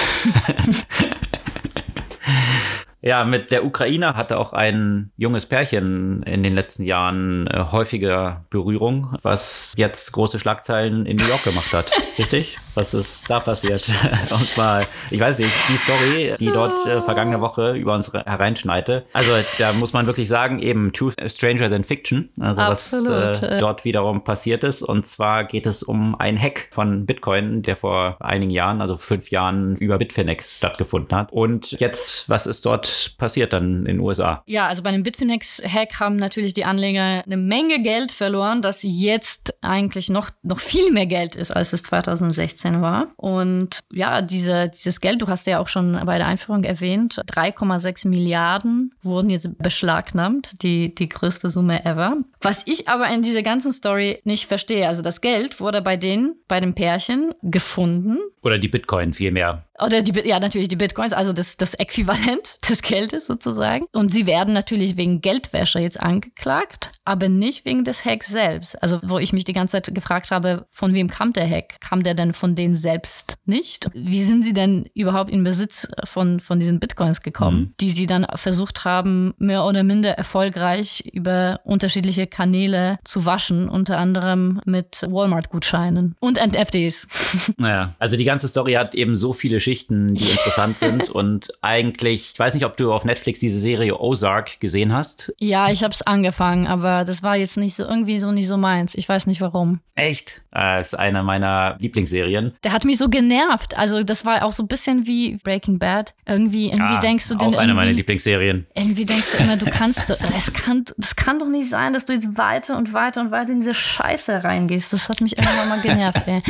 Ja, mit der Ukraine hatte auch ein junges Pärchen in den letzten Jahren äh, häufiger Berührung, was jetzt große Schlagzeilen in New York gemacht hat. Richtig? Was ist da passiert? uns mal, ich weiß nicht, die Story, die dort äh, vergangene Woche über uns hereinschneite. Also da muss man wirklich sagen, eben Truth Stranger Than Fiction. Also Absolut. was äh, dort wiederum passiert ist. Und zwar geht es um ein Hack von Bitcoin, der vor einigen Jahren, also fünf Jahren, über Bitfinex stattgefunden hat. Und jetzt, was ist dort passiert dann in den USA? Ja, also bei dem Bitfinex-Hack haben natürlich die Anleger eine Menge Geld verloren, das jetzt eigentlich noch, noch viel mehr Geld ist, als es 2016 war. Und ja, diese, dieses Geld, du hast ja auch schon bei der Einführung erwähnt, 3,6 Milliarden wurden jetzt beschlagnahmt, die, die größte Summe ever. Was ich aber in dieser ganzen Story nicht verstehe, also das Geld wurde bei denen, bei dem Pärchen gefunden. Oder die Bitcoin vielmehr. Oder die, ja, natürlich die Bitcoins, also das, das Äquivalent des Geldes sozusagen. Und sie werden natürlich wegen Geldwäsche jetzt angeklagt, aber nicht wegen des Hacks selbst. Also, wo ich mich die ganze Zeit gefragt habe, von wem kam der Hack? Kam der denn von denen selbst nicht? Wie sind sie denn überhaupt in Besitz von, von diesen Bitcoins gekommen, mhm. die sie dann versucht haben, mehr oder minder erfolgreich über unterschiedliche Kanäle zu waschen, unter anderem mit Walmart-Gutscheinen und NFTs. Naja, also die ganze Story hat eben so viele Geschichten, die interessant sind. Und eigentlich, ich weiß nicht, ob du auf Netflix diese Serie Ozark gesehen hast. Ja, ich habe es angefangen, aber das war jetzt nicht so irgendwie so nicht so meins. Ich weiß nicht warum. Echt? Das ist eine meiner Lieblingsserien. Der hat mich so genervt. Also das war auch so ein bisschen wie Breaking Bad. Irgendwie, irgendwie ah, denkst du auch eine meiner Lieblingsserien. Irgendwie denkst du immer, du kannst, es kann, das kann doch nicht sein, dass du jetzt weiter und weiter und weiter in diese Scheiße reingehst. Das hat mich irgendwann mal genervt. Ey.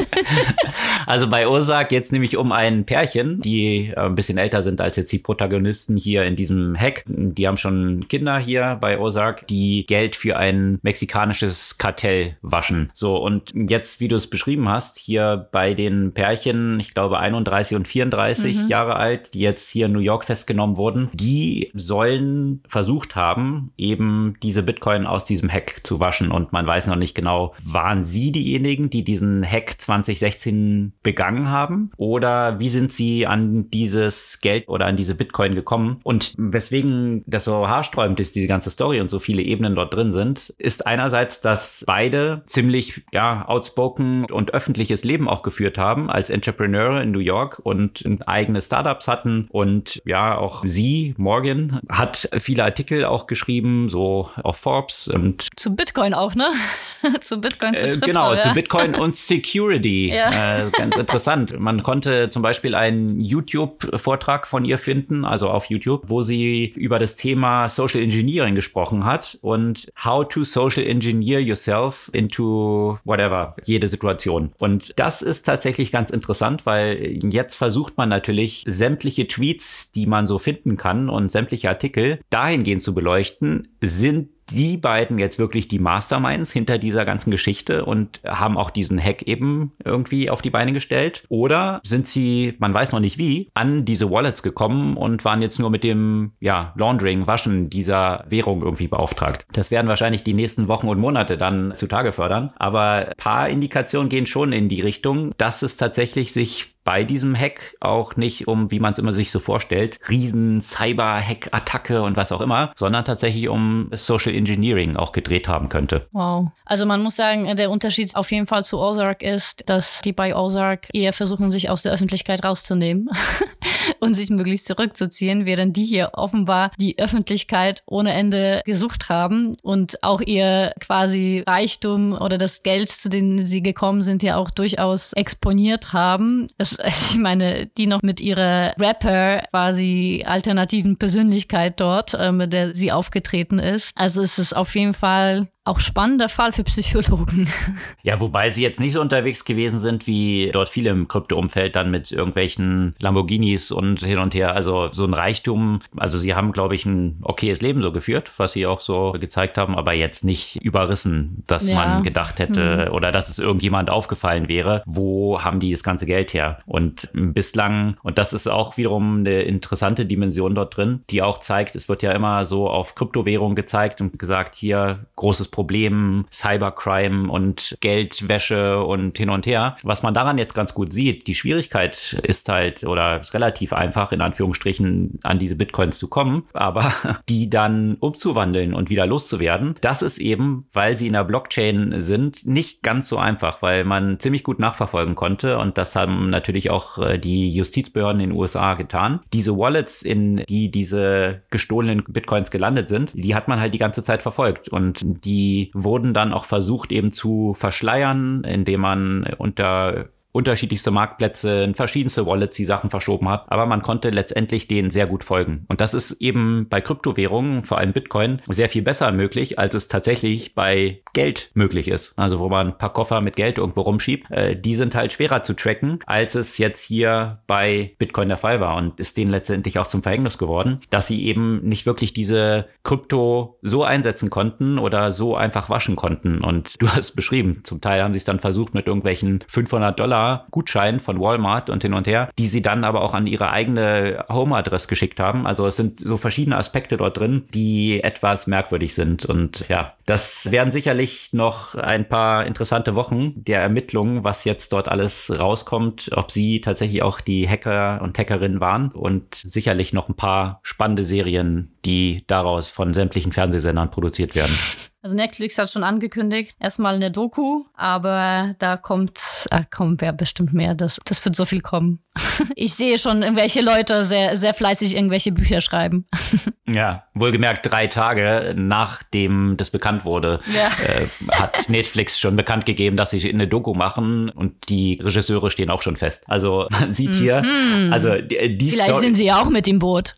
also bei Ozark geht es nämlich um ein Pärchen, die äh, ein bisschen älter sind als jetzt die Protagonisten hier in diesem Hack. Die haben schon Kinder hier bei Ozark, die Geld für ein mexikanisches Kartell waschen. So, und jetzt, wie du es beschrieben hast, hier bei den Pärchen, ich glaube 31 und 34 mhm. Jahre alt, die jetzt hier in New York festgenommen wurden, die sollen versucht haben, eben diese Bitcoin aus diesem Hack zu waschen. Und man weiß noch nicht genau, waren sie diejenigen, die diesen Hack 2016 begangen haben? Oder wie sind sie an dieses Geld oder an diese Bitcoin gekommen? Und weswegen das so haarsträubend ist, diese ganze Story und so viele Ebenen dort drin sind, ist einerseits, dass beide ziemlich, ja, outspoken und öffentliches Leben auch geführt haben als Entrepreneure in New York und eigene Startups hatten. Und ja, auch sie, Morgan, hat viele Artikel auch geschrieben, so auf Forbes und. Zu Bitcoin auch, ne? zu Bitcoin, zu äh, Krypto, Genau, ja. zu Bitcoin und Security. ja. äh, ganz interessant. Man konnte zum Beispiel einen YouTube-Vortrag von ihr finden, also auf YouTube, wo sie über das Thema Social Engineering gesprochen hat und how to social engineer yourself into whatever, jede Situation. Und das ist tatsächlich ganz interessant, weil jetzt versucht man natürlich sämtliche Tweets, die man so finden kann und sämtliche Artikel dahingehend zu beleuchten, sind die beiden jetzt wirklich die Masterminds hinter dieser ganzen Geschichte und haben auch diesen Hack eben irgendwie auf die Beine gestellt? Oder sind sie, man weiß noch nicht wie, an diese Wallets gekommen und waren jetzt nur mit dem, ja, Laundering, Waschen dieser Währung irgendwie beauftragt? Das werden wahrscheinlich die nächsten Wochen und Monate dann zutage fördern. Aber ein paar Indikationen gehen schon in die Richtung, dass es tatsächlich sich bei diesem Hack auch nicht um, wie man es immer sich so vorstellt, riesen Cyber-Hack-Attacke und was auch immer, sondern tatsächlich um Social Engineering auch gedreht haben könnte. Wow. Also man muss sagen, der Unterschied auf jeden Fall zu Ozark ist, dass die bei Ozark eher versuchen, sich aus der Öffentlichkeit rauszunehmen und sich möglichst zurückzuziehen, während die hier offenbar die Öffentlichkeit ohne Ende gesucht haben und auch ihr quasi Reichtum oder das Geld, zu dem sie gekommen sind, ja auch durchaus exponiert haben. Ich meine, die noch mit ihrer Rapper quasi alternativen Persönlichkeit dort, äh, mit der sie aufgetreten ist. Also es ist auf jeden Fall auch spannender Fall für Psychologen. Ja, wobei sie jetzt nicht so unterwegs gewesen sind, wie dort viele im Krypto-Umfeld dann mit irgendwelchen Lamborghinis und hin und her. Also so ein Reichtum. Also sie haben, glaube ich, ein okayes Leben so geführt, was sie auch so gezeigt haben, aber jetzt nicht überrissen, dass ja. man gedacht hätte hm. oder dass es irgendjemand aufgefallen wäre. Wo haben die das ganze Geld her? Und bislang, und das ist auch wiederum eine interessante Dimension dort drin, die auch zeigt, es wird ja immer so auf Kryptowährung gezeigt und gesagt, hier großes Problem Cybercrime und Geldwäsche und hin und her. Was man daran jetzt ganz gut sieht, die Schwierigkeit ist halt oder ist relativ einfach in Anführungsstrichen an diese Bitcoins zu kommen, aber die dann umzuwandeln und wieder loszuwerden, das ist eben, weil sie in der Blockchain sind, nicht ganz so einfach, weil man ziemlich gut nachverfolgen konnte und das haben natürlich auch äh, die Justizbehörden in den USA getan. Diese Wallets, in die diese gestohlenen Bitcoins gelandet sind, die hat man halt die ganze Zeit verfolgt und die wurden dann auch versucht eben zu verschleiern, indem man unter unterschiedlichste Marktplätze, verschiedenste Wallets die Sachen verschoben hat, aber man konnte letztendlich denen sehr gut folgen. Und das ist eben bei Kryptowährungen, vor allem Bitcoin, sehr viel besser möglich, als es tatsächlich bei Geld möglich ist. Also wo man ein paar Koffer mit Geld irgendwo rumschiebt, äh, die sind halt schwerer zu tracken, als es jetzt hier bei Bitcoin der Fall war und ist denen letztendlich auch zum Verhängnis geworden, dass sie eben nicht wirklich diese Krypto so einsetzen konnten oder so einfach waschen konnten. Und du hast beschrieben, zum Teil haben sie es dann versucht mit irgendwelchen 500 Dollar Gutschein von Walmart und hin und her, die sie dann aber auch an ihre eigene Home-Adresse geschickt haben. Also es sind so verschiedene Aspekte dort drin, die etwas merkwürdig sind. Und ja, das werden sicherlich noch ein paar interessante Wochen der Ermittlungen, was jetzt dort alles rauskommt, ob sie tatsächlich auch die Hacker und Hackerinnen waren und sicherlich noch ein paar spannende Serien, die daraus von sämtlichen Fernsehsendern produziert werden. Also Netflix hat schon angekündigt, erstmal eine Doku, aber da kommt, äh, kommt ja bestimmt mehr. Das, das wird so viel kommen. ich sehe schon, welche Leute sehr, sehr fleißig irgendwelche Bücher schreiben. ja, wohlgemerkt drei Tage nachdem das bekannt wurde, ja. äh, hat Netflix schon bekannt gegeben, dass sie eine Doku machen und die Regisseure stehen auch schon fest. Also man sieht hier, mhm. also die, die Vielleicht Story, sind sie auch mit dem Boot.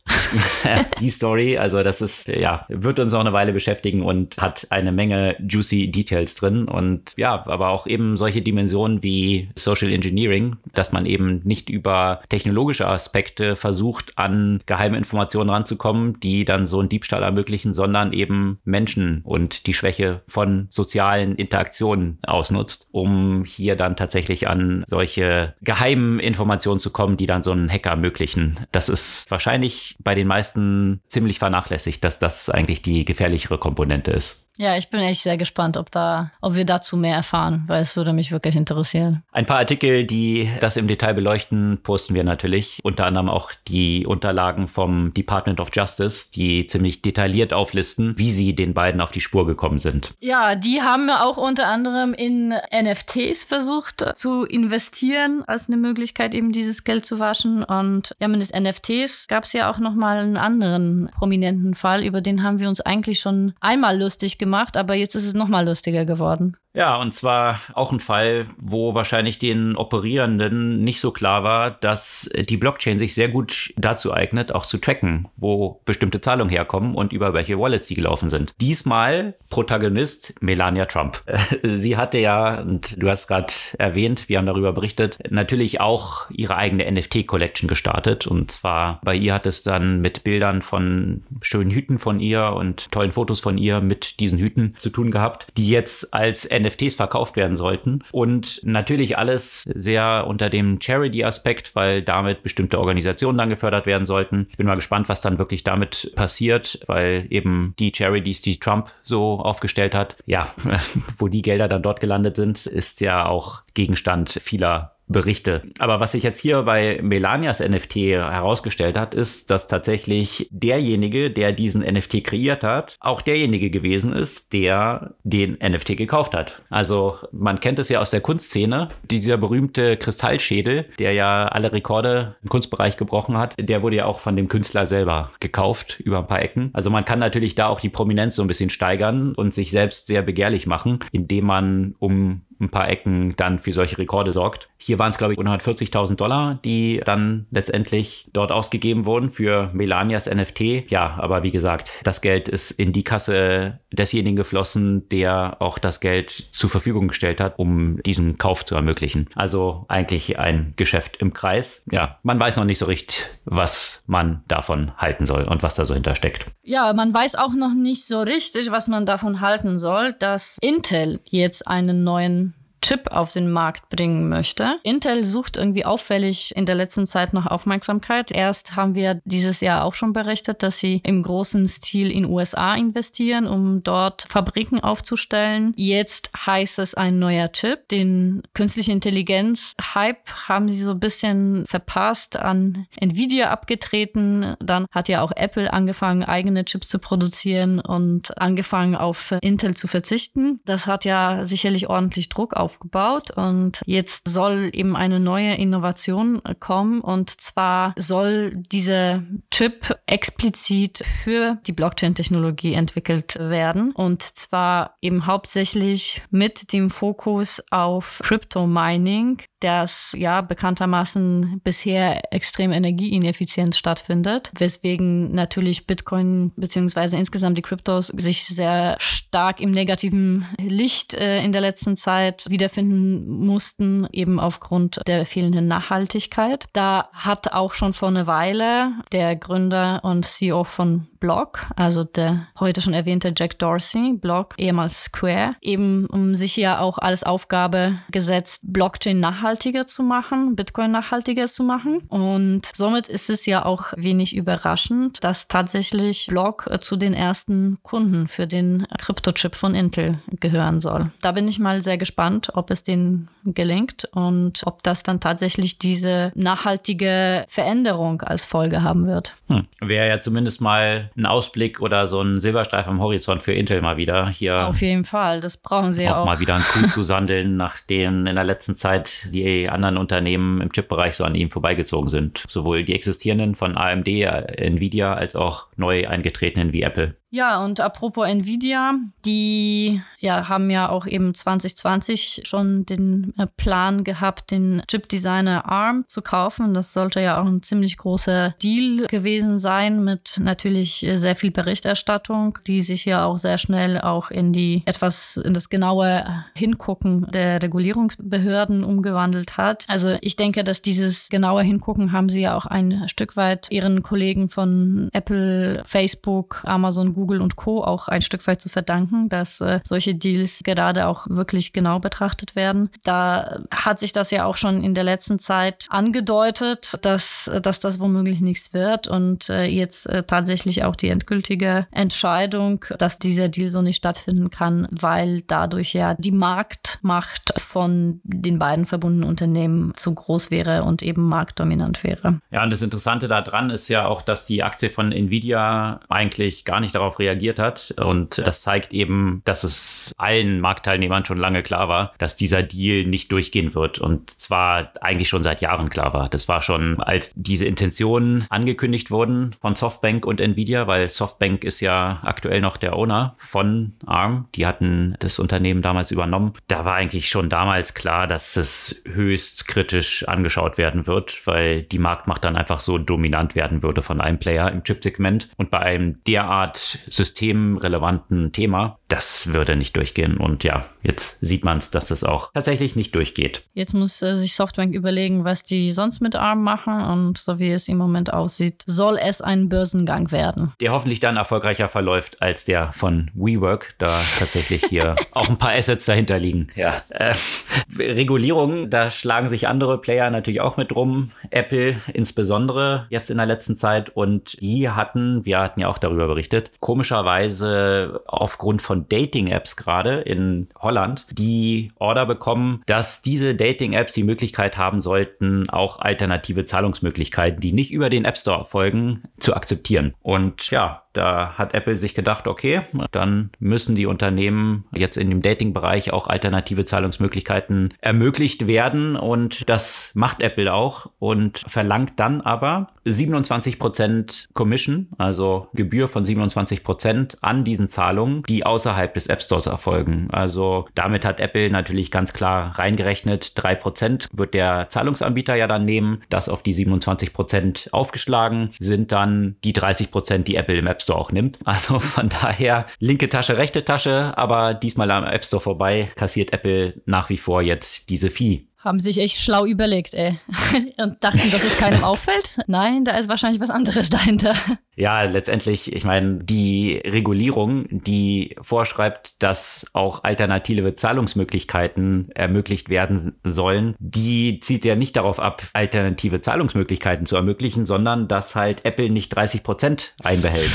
die Story, also das ist, ja, wird uns auch eine Weile beschäftigen und hat eine Menge juicy Details drin und ja, aber auch eben solche Dimensionen wie Social Engineering, dass man eben nicht über technologische Aspekte versucht, an geheime Informationen ranzukommen, die dann so einen Diebstahl ermöglichen, sondern eben Menschen und die Schwäche von sozialen Interaktionen ausnutzt, um hier dann tatsächlich an solche geheimen Informationen zu kommen, die dann so einen Hacker ermöglichen. Das ist wahrscheinlich bei den meisten ziemlich vernachlässigt, dass das eigentlich die gefährlichere Komponente ist. Ja, ich bin echt sehr gespannt, ob da, ob wir dazu mehr erfahren, weil es würde mich wirklich interessieren. Ein paar Artikel, die das im Detail beleuchten, posten wir natürlich. Unter anderem auch die Unterlagen vom Department of Justice, die ziemlich detailliert auflisten, wie sie den beiden auf die Spur gekommen sind. Ja, die haben auch unter anderem in NFTs versucht zu investieren, als eine Möglichkeit, eben dieses Geld zu waschen. Und ja, mit den NFTs gab es ja auch nochmal einen anderen prominenten Fall, über den haben wir uns eigentlich schon einmal lustig gemacht gemacht, aber jetzt ist es noch mal lustiger geworden. Ja, und zwar auch ein Fall, wo wahrscheinlich den Operierenden nicht so klar war, dass die Blockchain sich sehr gut dazu eignet, auch zu tracken, wo bestimmte Zahlungen herkommen und über welche Wallets sie gelaufen sind. Diesmal Protagonist Melania Trump. Sie hatte ja, und du hast gerade erwähnt, wir haben darüber berichtet, natürlich auch ihre eigene NFT-Collection gestartet. Und zwar bei ihr hat es dann mit Bildern von schönen Hüten von ihr und tollen Fotos von ihr mit diesen Hüten zu tun gehabt, die jetzt als NFT NFTs verkauft werden sollten. Und natürlich alles sehr unter dem Charity-Aspekt, weil damit bestimmte Organisationen dann gefördert werden sollten. Ich bin mal gespannt, was dann wirklich damit passiert, weil eben die Charities, die Trump so aufgestellt hat, ja, wo die Gelder dann dort gelandet sind, ist ja auch Gegenstand vieler Berichte. Aber was sich jetzt hier bei Melanias NFT herausgestellt hat, ist, dass tatsächlich derjenige, der diesen NFT kreiert hat, auch derjenige gewesen ist, der den NFT gekauft hat. Also man kennt es ja aus der Kunstszene, dieser berühmte Kristallschädel, der ja alle Rekorde im Kunstbereich gebrochen hat, der wurde ja auch von dem Künstler selber gekauft über ein paar Ecken. Also man kann natürlich da auch die Prominenz so ein bisschen steigern und sich selbst sehr begehrlich machen, indem man um ein paar Ecken dann für solche Rekorde sorgt. Hier waren es, glaube ich, 140.000 Dollar, die dann letztendlich dort ausgegeben wurden für Melanias NFT. Ja, aber wie gesagt, das Geld ist in die Kasse desjenigen geflossen, der auch das Geld zur Verfügung gestellt hat, um diesen Kauf zu ermöglichen. Also eigentlich ein Geschäft im Kreis. Ja, man weiß noch nicht so richtig, was man davon halten soll und was da so hintersteckt. Ja, man weiß auch noch nicht so richtig, was man davon halten soll, dass Intel jetzt einen neuen Chip auf den Markt bringen möchte. Intel sucht irgendwie auffällig in der letzten Zeit nach Aufmerksamkeit. Erst haben wir dieses Jahr auch schon berichtet, dass sie im großen Stil in USA investieren, um dort Fabriken aufzustellen. Jetzt heißt es ein neuer Chip. Den künstliche Intelligenz Hype haben sie so ein bisschen verpasst, an Nvidia abgetreten. Dann hat ja auch Apple angefangen, eigene Chips zu produzieren und angefangen auf Intel zu verzichten. Das hat ja sicherlich ordentlich Druck aufgebaut und jetzt soll eben eine neue Innovation kommen und zwar soll dieser Chip explizit für die Blockchain-Technologie entwickelt werden und zwar eben hauptsächlich mit dem Fokus auf Crypto-Mining, das ja bekanntermaßen bisher extrem energieineffizient stattfindet, weswegen natürlich Bitcoin beziehungsweise insgesamt die Kryptos sich sehr stark im negativen Licht äh, in der letzten Zeit wiederfinden mussten, eben aufgrund der fehlenden Nachhaltigkeit. Da hat auch schon vor einer Weile der Gründer und CEO von Block, also der heute schon erwähnte Jack Dorsey, Block, ehemals Square, eben um sich ja auch als Aufgabe gesetzt, Blockchain nachhaltiger zu machen, Bitcoin nachhaltiger zu machen. Und somit ist es ja auch wenig überraschend, dass tatsächlich Block äh, zu den ersten Kunden für den Kryptochip von Intel gehören soll. Da bin ich mal sehr gespannt, ob es denen gelingt und ob das dann tatsächlich diese nachhaltige Veränderung als Folge haben wird. Hm. Wäre ja zumindest mal ein Ausblick oder so ein Silberstreif am Horizont für Intel mal wieder hier. Auf jeden Fall, das brauchen sie auch. Auch mal wieder ein Kuh zu sandeln, nachdem in der letzten Zeit die anderen Unternehmen im Chip-Bereich so an ihm vorbeigezogen sind. Sowohl die existierenden von AMD, Nvidia als auch neu eingetretenen wie Apple. Ja, und apropos Nvidia, die ja, haben ja auch eben 2020 schon den äh, Plan gehabt, den Chip-Designer ARM zu kaufen. Das sollte ja auch ein ziemlich großer Deal gewesen sein mit natürlich äh, sehr viel Berichterstattung, die sich ja auch sehr schnell auch in die etwas in das genaue Hingucken der Regulierungsbehörden umgewandelt hat. Also ich denke, dass dieses genaue Hingucken haben sie ja auch ein Stück weit ihren Kollegen von Apple, Facebook, Amazon, Google Google und Co. auch ein Stück weit zu verdanken, dass äh, solche Deals gerade auch wirklich genau betrachtet werden. Da hat sich das ja auch schon in der letzten Zeit angedeutet, dass, dass das womöglich nichts wird und äh, jetzt äh, tatsächlich auch die endgültige Entscheidung, dass dieser Deal so nicht stattfinden kann, weil dadurch ja die Marktmacht von den beiden verbundenen Unternehmen zu groß wäre und eben marktdominant wäre. Ja, und das Interessante daran ist ja auch, dass die Aktie von Nvidia eigentlich gar nicht darauf darauf reagiert hat. Und das zeigt eben, dass es allen Marktteilnehmern schon lange klar war, dass dieser Deal nicht durchgehen wird. Und zwar eigentlich schon seit Jahren klar war. Das war schon, als diese Intentionen angekündigt wurden von Softbank und Nvidia, weil Softbank ist ja aktuell noch der Owner von ARM. Die hatten das Unternehmen damals übernommen. Da war eigentlich schon damals klar, dass es höchst kritisch angeschaut werden wird, weil die Marktmacht dann einfach so dominant werden würde von einem Player im Chipsegment. Und bei einem derart systemrelevanten Thema, das würde nicht durchgehen. Und ja, jetzt sieht man es, dass das auch tatsächlich nicht durchgeht. Jetzt muss äh, sich Softbank überlegen, was die sonst mit ARM machen. Und so wie es im Moment aussieht, soll es ein Börsengang werden. Der hoffentlich dann erfolgreicher verläuft als der von WeWork, da tatsächlich hier auch ein paar Assets dahinter liegen. Ja. Äh, Regulierung, da schlagen sich andere Player natürlich auch mit rum. Apple insbesondere jetzt in der letzten Zeit. Und die hatten, wir hatten ja auch darüber berichtet, komischerweise aufgrund von Dating-Apps gerade in Holland die Order bekommen, dass diese Dating-Apps die Möglichkeit haben sollten, auch alternative Zahlungsmöglichkeiten, die nicht über den App Store erfolgen, zu akzeptieren. Und ja, da hat Apple sich gedacht, okay, dann müssen die Unternehmen jetzt in dem Dating-Bereich auch alternative Zahlungsmöglichkeiten ermöglicht werden. Und das macht Apple auch und verlangt dann aber 27% Commission, also Gebühr von 27% an diesen Zahlungen, die außerhalb des App Stores erfolgen. Also damit hat Apple natürlich ganz klar reingerechnet, 3% wird der Zahlungsanbieter ja dann nehmen. Das auf die 27% aufgeschlagen sind dann die 30%, die Apple im App Store auch nimmt. Also von daher linke Tasche, rechte Tasche, aber diesmal am App Store vorbei kassiert Apple nach wie vor jetzt diese Fee haben sich echt schlau überlegt, ey. Und dachten, dass es keinem auffällt. Nein, da ist wahrscheinlich was anderes dahinter. Ja, letztendlich, ich meine, die Regulierung, die vorschreibt, dass auch alternative Zahlungsmöglichkeiten ermöglicht werden sollen, die zieht ja nicht darauf ab, alternative Zahlungsmöglichkeiten zu ermöglichen, sondern dass halt Apple nicht 30 Prozent einbehält.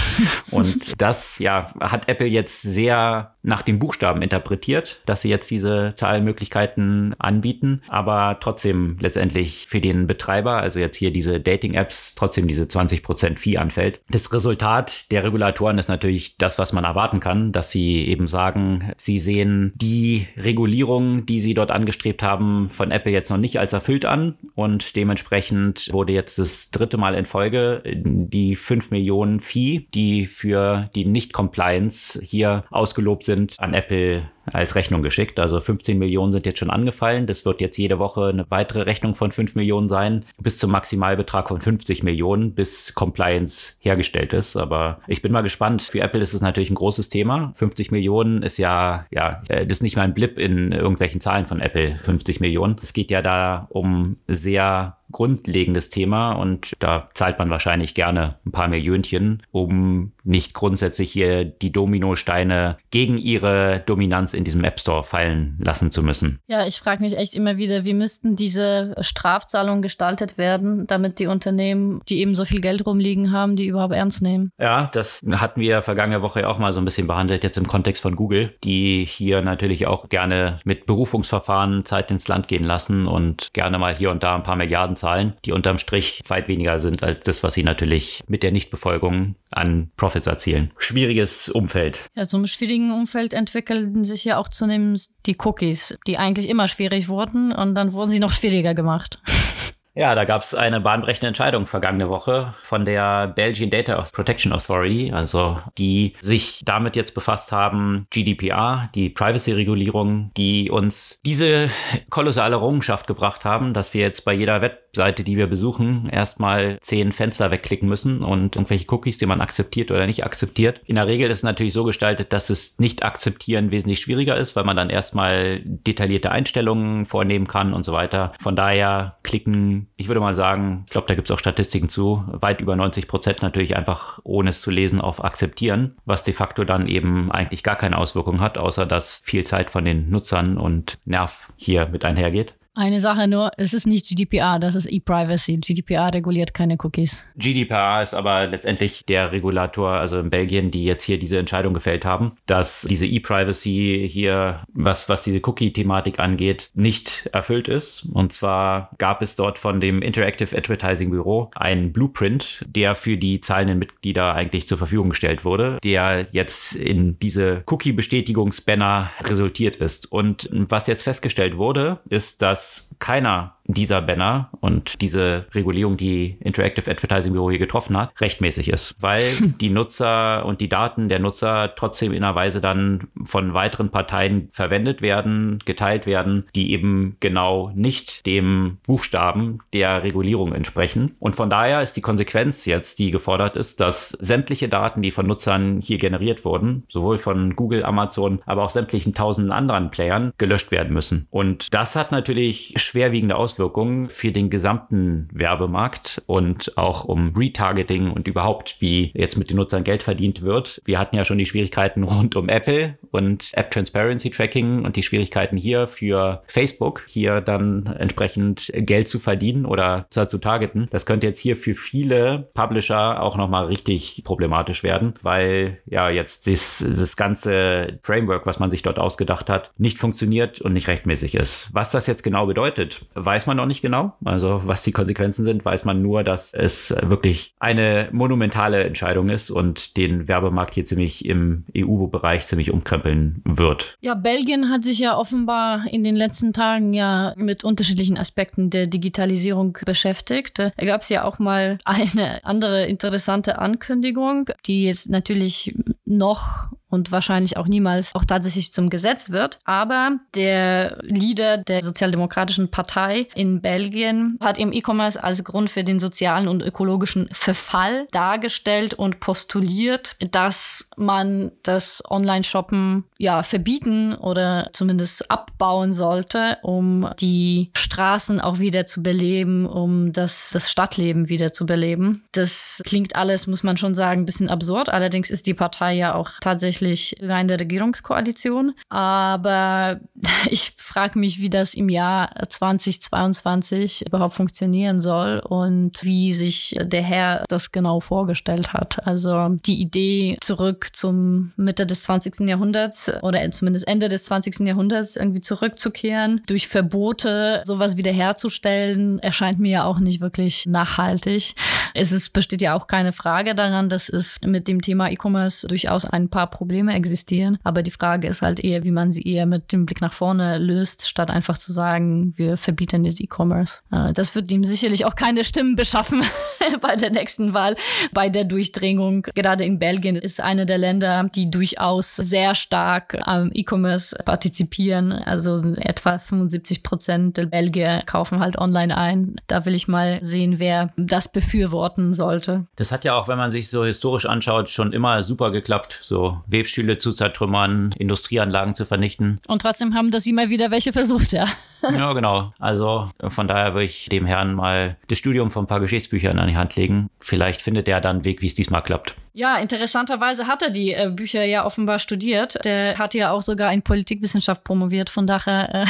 Und das, ja, hat Apple jetzt sehr nach dem Buchstaben interpretiert, dass sie jetzt diese Zahlmöglichkeiten anbieten, aber trotzdem letztendlich für den Betreiber, also jetzt hier diese Dating-Apps, trotzdem diese 20 Prozent Fee anfällt. Das Resultat der Regulatoren ist natürlich das, was man erwarten kann, dass sie eben sagen, sie sehen die Regulierung, die sie dort angestrebt haben, von Apple jetzt noch nicht als erfüllt an und dementsprechend wurde jetzt das dritte Mal in Folge die 5 Millionen Fee, die für die Nicht-Compliance hier ausgelobt sind, an Apple als Rechnung geschickt. Also 15 Millionen sind jetzt schon angefallen. Das wird jetzt jede Woche eine weitere Rechnung von 5 Millionen sein, bis zum Maximalbetrag von 50 Millionen, bis Compliance hergestellt ist. Aber ich bin mal gespannt. Für Apple ist es natürlich ein großes Thema. 50 Millionen ist ja, ja, äh, das ist nicht mal ein Blip in irgendwelchen Zahlen von Apple. 50 Millionen. Es geht ja da um sehr grundlegendes Thema und da zahlt man wahrscheinlich gerne ein paar Millionchen, um nicht grundsätzlich hier die Dominosteine gegen ihre Dominanz in diesem App Store fallen lassen zu müssen. Ja, ich frage mich echt immer wieder, wie müssten diese Strafzahlungen gestaltet werden, damit die Unternehmen, die eben so viel Geld rumliegen haben, die überhaupt ernst nehmen? Ja, das hatten wir vergangene Woche auch mal so ein bisschen behandelt, jetzt im Kontext von Google, die hier natürlich auch gerne mit Berufungsverfahren Zeit ins Land gehen lassen und gerne mal hier und da ein paar Milliarden zahlen, die unterm Strich weit weniger sind als das, was sie natürlich mit der Nichtbefolgung an Profits erzielen. Schwieriges Umfeld. Ja, zum schwierigen Umfeld entwickelten sich ja auch zunehmend die Cookies, die eigentlich immer schwierig wurden und dann wurden sie noch schwieriger gemacht. Ja, da gab es eine bahnbrechende Entscheidung vergangene Woche von der Belgian Data Protection Authority, also die sich damit jetzt befasst haben, GDPR, die Privacy-Regulierung, die uns diese kolossale Errungenschaft gebracht haben, dass wir jetzt bei jeder Webseite, die wir besuchen, erstmal zehn Fenster wegklicken müssen und irgendwelche Cookies, die man akzeptiert oder nicht akzeptiert. In der Regel ist es natürlich so gestaltet, dass es nicht akzeptieren wesentlich schwieriger ist, weil man dann erstmal detaillierte Einstellungen vornehmen kann und so weiter. Von daher klicken ich würde mal sagen, ich glaube, da gibt es auch Statistiken zu, weit über 90 Prozent natürlich einfach ohne es zu lesen auf akzeptieren, was de facto dann eben eigentlich gar keine Auswirkung hat, außer dass viel Zeit von den Nutzern und Nerv hier mit einhergeht. Eine Sache nur, es ist nicht GDPR, das ist E-Privacy. GDPR reguliert keine Cookies. GDPR ist aber letztendlich der Regulator, also in Belgien, die jetzt hier diese Entscheidung gefällt haben, dass diese E-Privacy hier, was, was diese Cookie-Thematik angeht, nicht erfüllt ist. Und zwar gab es dort von dem Interactive Advertising Büro einen Blueprint, der für die zahlenden Mitglieder eigentlich zur Verfügung gestellt wurde, der jetzt in diese Cookie-Bestätigungsbanner resultiert ist. Und was jetzt festgestellt wurde, ist, dass keiner dieser Banner und diese Regulierung, die Interactive Advertising Bureau hier getroffen hat, rechtmäßig ist, weil die Nutzer und die Daten der Nutzer trotzdem in einer Weise dann von weiteren Parteien verwendet werden, geteilt werden, die eben genau nicht dem Buchstaben der Regulierung entsprechen. Und von daher ist die Konsequenz jetzt, die gefordert ist, dass sämtliche Daten, die von Nutzern hier generiert wurden, sowohl von Google, Amazon, aber auch sämtlichen tausenden anderen Playern, gelöscht werden müssen. Und das hat natürlich schwerwiegende Auswirkungen Auswirkungen für den gesamten Werbemarkt und auch um Retargeting und überhaupt, wie jetzt mit den Nutzern Geld verdient wird. Wir hatten ja schon die Schwierigkeiten rund um Apple und App Transparency Tracking und die Schwierigkeiten hier für Facebook, hier dann entsprechend Geld zu verdienen oder zu targeten. Das könnte jetzt hier für viele Publisher auch nochmal richtig problematisch werden, weil ja jetzt das, das ganze Framework, was man sich dort ausgedacht hat, nicht funktioniert und nicht rechtmäßig ist. Was das jetzt genau bedeutet, weiß man man noch nicht genau. Also was die Konsequenzen sind, weiß man nur, dass es wirklich eine monumentale Entscheidung ist und den Werbemarkt hier ziemlich im EU-Bereich ziemlich umkrempeln wird. Ja, Belgien hat sich ja offenbar in den letzten Tagen ja mit unterschiedlichen Aspekten der Digitalisierung beschäftigt. Da gab es ja auch mal eine andere interessante Ankündigung, die jetzt natürlich noch und wahrscheinlich auch niemals auch tatsächlich zum Gesetz wird. Aber der Leader der Sozialdemokratischen Partei in Belgien hat eben E-Commerce als Grund für den sozialen und ökologischen Verfall dargestellt und postuliert, dass man das Online-Shoppen ja verbieten oder zumindest abbauen sollte, um die Straßen auch wieder zu beleben, um das, das Stadtleben wieder zu beleben. Das klingt alles, muss man schon sagen, ein bisschen absurd. Allerdings ist die Partei ja auch tatsächlich in der Regierungskoalition. Aber ich frage mich, wie das im Jahr 2022 überhaupt funktionieren soll und wie sich der Herr das genau vorgestellt hat. Also die Idee zurück zum Mitte des 20. Jahrhunderts oder zumindest Ende des 20. Jahrhunderts irgendwie zurückzukehren, durch Verbote sowas wiederherzustellen, erscheint mir ja auch nicht wirklich nachhaltig. Es ist, besteht ja auch keine Frage daran, dass es mit dem Thema E-Commerce durchaus ein paar Probleme existieren. Aber die Frage ist halt eher, wie man sie eher mit dem Blick nach vorne löst, statt einfach zu sagen, wir verbieten jetzt E-Commerce. Äh, das wird ihm sicherlich auch keine Stimmen beschaffen bei der nächsten Wahl, bei der Durchdringung. Gerade in Belgien ist eine der Länder, die durchaus sehr stark am E-Commerce partizipieren. Also etwa 75 Prozent der Belgier kaufen halt online ein. Da will ich mal sehen, wer das befürworten sollte. Das hat ja auch, wenn man sich so historisch anschaut, schon immer super geklappt. So Webstühle zu zertrümmern, Industrieanlagen zu vernichten. Und trotzdem haben das immer wieder welche versucht, ja. ja, genau. Also von daher würde ich dem Herrn mal das Studium von ein paar Geschichtsbüchern an die Hand legen. Vielleicht findet er dann einen Weg, wie es diesmal klappt. Ja, interessanterweise hat er die äh, Bücher ja offenbar studiert. Der hat ja auch sogar in Politikwissenschaft promoviert. Von daher, äh,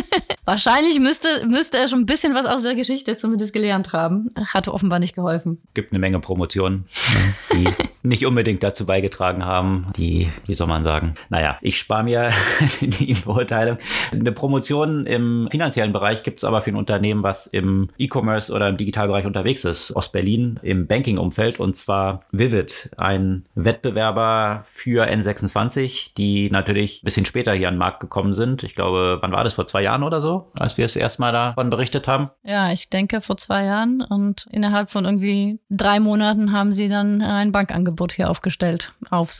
wahrscheinlich müsste, müsste er schon ein bisschen was aus der Geschichte zumindest gelernt haben. Hat offenbar nicht geholfen. Gibt eine Menge Promotionen, die nicht unbedingt dazu beigetragen haben. Die, wie soll man sagen? Naja, ich spare mir die Beurteilung. Eine Promotion im finanziellen Bereich gibt es aber für ein Unternehmen, was im E-Commerce oder im Digitalbereich unterwegs ist, aus Berlin im Banking-Umfeld und zwar Vivid ein Wettbewerber für N26, die natürlich ein bisschen später hier an den Markt gekommen sind. Ich glaube, wann war das? Vor zwei Jahren oder so, als wir es erstmal davon berichtet haben? Ja, ich denke vor zwei Jahren. Und innerhalb von irgendwie drei Monaten haben sie dann ein Bankangebot hier aufgestellt auf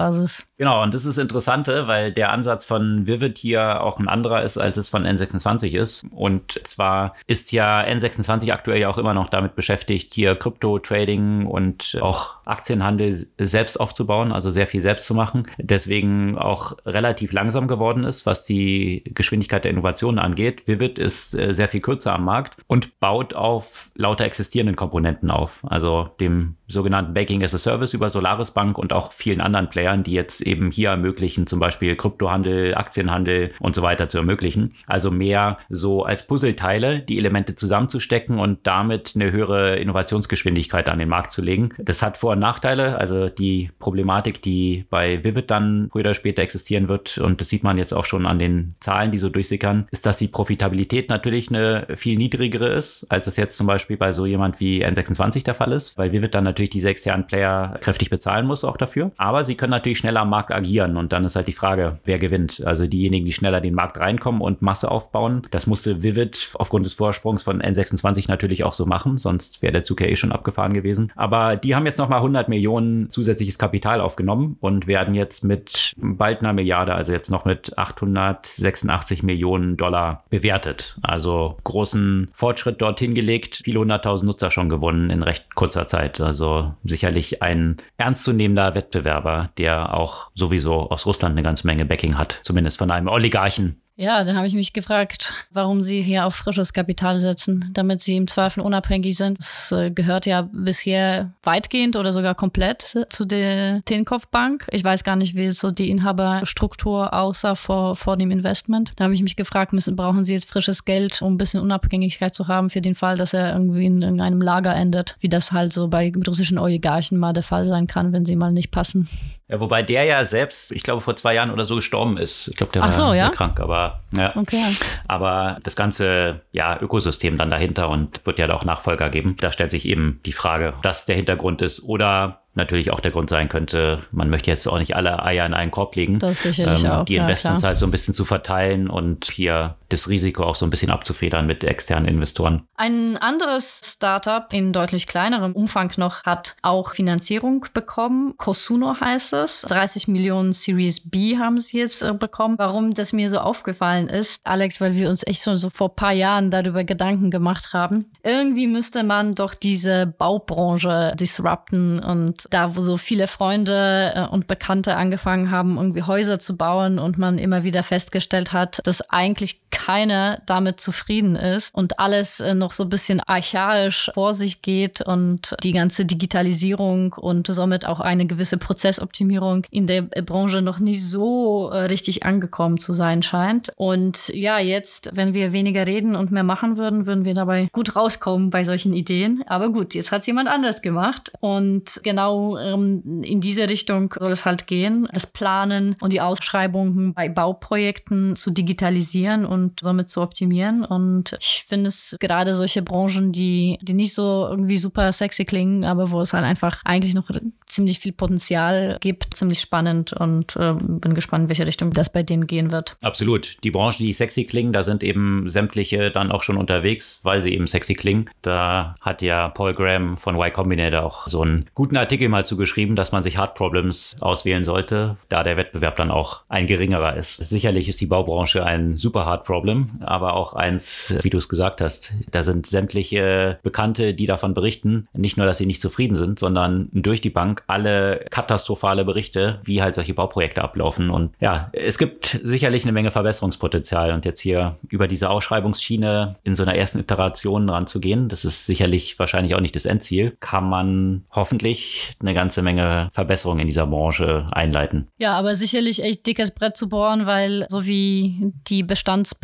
Solaris-Basis. Genau, und das ist Interessante, weil der Ansatz von Vivid hier auch ein anderer ist, als es von N26 ist. Und zwar ist ja N26 aktuell ja auch immer noch damit beschäftigt, hier Krypto-Trading und auch Aktien Aktienhandel selbst aufzubauen, also sehr viel selbst zu machen. Deswegen auch relativ langsam geworden ist, was die Geschwindigkeit der Innovation angeht. Vivid ist äh, sehr viel kürzer am Markt und baut auf lauter existierenden Komponenten auf, also dem sogenannten Banking as a Service über Solaris Bank und auch vielen anderen Playern, die jetzt eben hier ermöglichen, zum Beispiel Kryptohandel, Aktienhandel und so weiter zu ermöglichen. Also mehr so als Puzzleteile die Elemente zusammenzustecken und damit eine höhere Innovationsgeschwindigkeit an den Markt zu legen. Das hat Vor- und Nachteile. Also die Problematik, die bei Vivid dann früher oder später existieren wird, und das sieht man jetzt auch schon an den Zahlen, die so durchsickern, ist, dass die Profitabilität natürlich eine viel niedrigere ist, als es jetzt zum Beispiel bei so jemand wie N26 der Fall ist, weil Vivid dann natürlich natürlich diese externen Player kräftig bezahlen muss auch dafür. Aber sie können natürlich schneller am Markt agieren und dann ist halt die Frage, wer gewinnt. Also diejenigen, die schneller den Markt reinkommen und Masse aufbauen. Das musste Vivid aufgrund des Vorsprungs von N26 natürlich auch so machen, sonst wäre der Zug ja eh schon abgefahren gewesen. Aber die haben jetzt nochmal 100 Millionen zusätzliches Kapital aufgenommen und werden jetzt mit bald einer Milliarde, also jetzt noch mit 886 Millionen Dollar bewertet. Also großen Fortschritt dorthin gelegt, viele hunderttausend Nutzer schon gewonnen in recht kurzer Zeit. Also sicherlich ein ernstzunehmender Wettbewerber, der auch sowieso aus Russland eine ganze Menge Backing hat, zumindest von einem Oligarchen, ja, da habe ich mich gefragt, warum sie hier auf frisches Kapital setzen, damit sie im Zweifel unabhängig sind. Das äh, gehört ja bisher weitgehend oder sogar komplett zu der Tinkoff Bank. Ich weiß gar nicht, wie so die Inhaberstruktur aussah vor, vor dem Investment. Da habe ich mich gefragt, müssen, brauchen sie jetzt frisches Geld, um ein bisschen Unabhängigkeit zu haben für den Fall, dass er irgendwie in irgendeinem Lager endet, wie das halt so bei russischen Oligarchen mal der Fall sein kann, wenn sie mal nicht passen. Ja, wobei der ja selbst, ich glaube, vor zwei Jahren oder so gestorben ist. Ich glaube, der war so, ja? krank, aber ja. Okay. Aber das ganze ja, Ökosystem dann dahinter und wird ja da auch Nachfolger geben. Da stellt sich eben die Frage, ob das der Hintergrund ist oder natürlich auch der Grund sein könnte, man möchte jetzt auch nicht alle Eier in einen Korb legen. Das sicherlich ähm, auch. Die Investments ja, halt so ein bisschen zu verteilen und hier das Risiko auch so ein bisschen abzufedern mit externen Investoren. Ein anderes Startup in deutlich kleinerem Umfang noch hat auch Finanzierung bekommen. Cosuno heißt es. 30 Millionen Series B haben sie jetzt äh, bekommen. Warum das mir so aufgefallen ist, Alex, weil wir uns echt schon so vor ein paar Jahren darüber Gedanken gemacht haben. Irgendwie müsste man doch diese Baubranche disrupten und da, wo so viele Freunde äh, und Bekannte angefangen haben, irgendwie Häuser zu bauen und man immer wieder festgestellt hat, dass eigentlich keiner damit zufrieden ist und alles äh, noch so ein bisschen archaisch vor sich geht und die ganze Digitalisierung und somit auch eine gewisse Prozessoptimierung in der Branche noch nicht so äh, richtig angekommen zu sein scheint. Und ja, jetzt, wenn wir weniger reden und mehr machen würden, würden wir dabei gut rauskommen bei solchen Ideen. Aber gut, jetzt hat es jemand anders gemacht und genau ähm, in diese Richtung soll es halt gehen, das Planen und die Ausschreibungen bei Bauprojekten zu digitalisieren und somit zu optimieren. Und ich finde es gerade solche Branchen, die, die nicht so irgendwie super sexy klingen, aber wo es halt einfach eigentlich noch ziemlich viel Potenzial gibt, ziemlich spannend und äh, bin gespannt, in welche Richtung das bei denen gehen wird. Absolut. Die Branchen, die sexy klingen, da sind eben sämtliche dann auch schon unterwegs, weil sie eben sexy klingen. Da hat ja Paul Graham von Y Combinator auch so einen guten Artikel mal zugeschrieben, dass man sich Hard Problems auswählen sollte, da der Wettbewerb dann auch ein geringerer ist. Sicherlich ist die Baubranche ein super Hard Problem, aber auch eins, wie du es gesagt hast. Da sind sämtliche Bekannte, die davon berichten, nicht nur, dass sie nicht zufrieden sind, sondern durch die Bank alle katastrophale Berichte, wie halt solche Bauprojekte ablaufen. Und ja, es gibt sicherlich eine Menge Verbesserungspotenzial. Und jetzt hier über diese Ausschreibungsschiene in so einer ersten Iteration ranzugehen, das ist sicherlich wahrscheinlich auch nicht das Endziel, kann man hoffentlich eine ganze Menge Verbesserungen in dieser Branche einleiten. Ja, aber sicherlich echt dickes Brett zu bohren, weil so wie die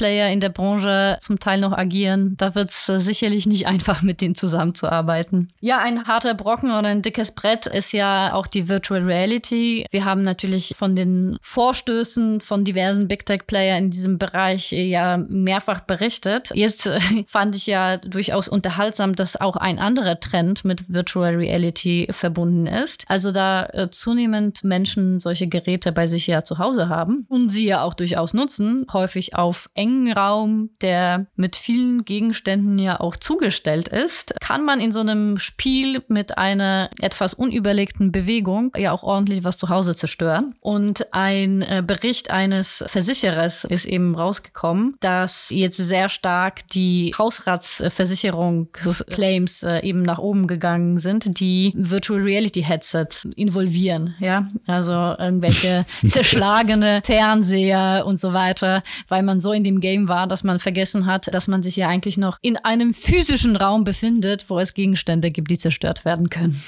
Bestandsplayer in der Branche zum Teil noch agieren, da wird es sicherlich nicht einfach mit denen zusammenzuarbeiten. Ja, ein harter Brocken oder ein dickes Brett ist ja auch die Virtual Reality. Wir haben natürlich von den Vorstößen von diversen Big Tech Player in diesem Bereich ja mehrfach berichtet. Jetzt fand ich ja durchaus unterhaltsam, dass auch ein anderer Trend mit Virtual Reality verbunden ist. Also da äh, zunehmend Menschen solche Geräte bei sich ja zu Hause haben und sie ja auch durchaus nutzen, häufig auf engen Raum, der mit vielen Gegenständen ja auch zugestellt ist, kann man in so einem Spiel mit einer etwas unüberlegten Bewegung ja auch ordentlich was zu Hause zerstören. Und ein äh, Bericht eines Versicherers ist eben rausgekommen, dass jetzt sehr stark die Hausratsversicherungsclaims äh, eben nach oben gegangen sind, die Virtual Reality Headsets involvieren. Ja, also irgendwelche zerschlagene Fernseher und so weiter, weil man so in dem Game war, dass man vergessen hat, dass man sich ja eigentlich noch in einem physischen Raum befindet, wo es Gegenstände gibt, die zerstört werden können.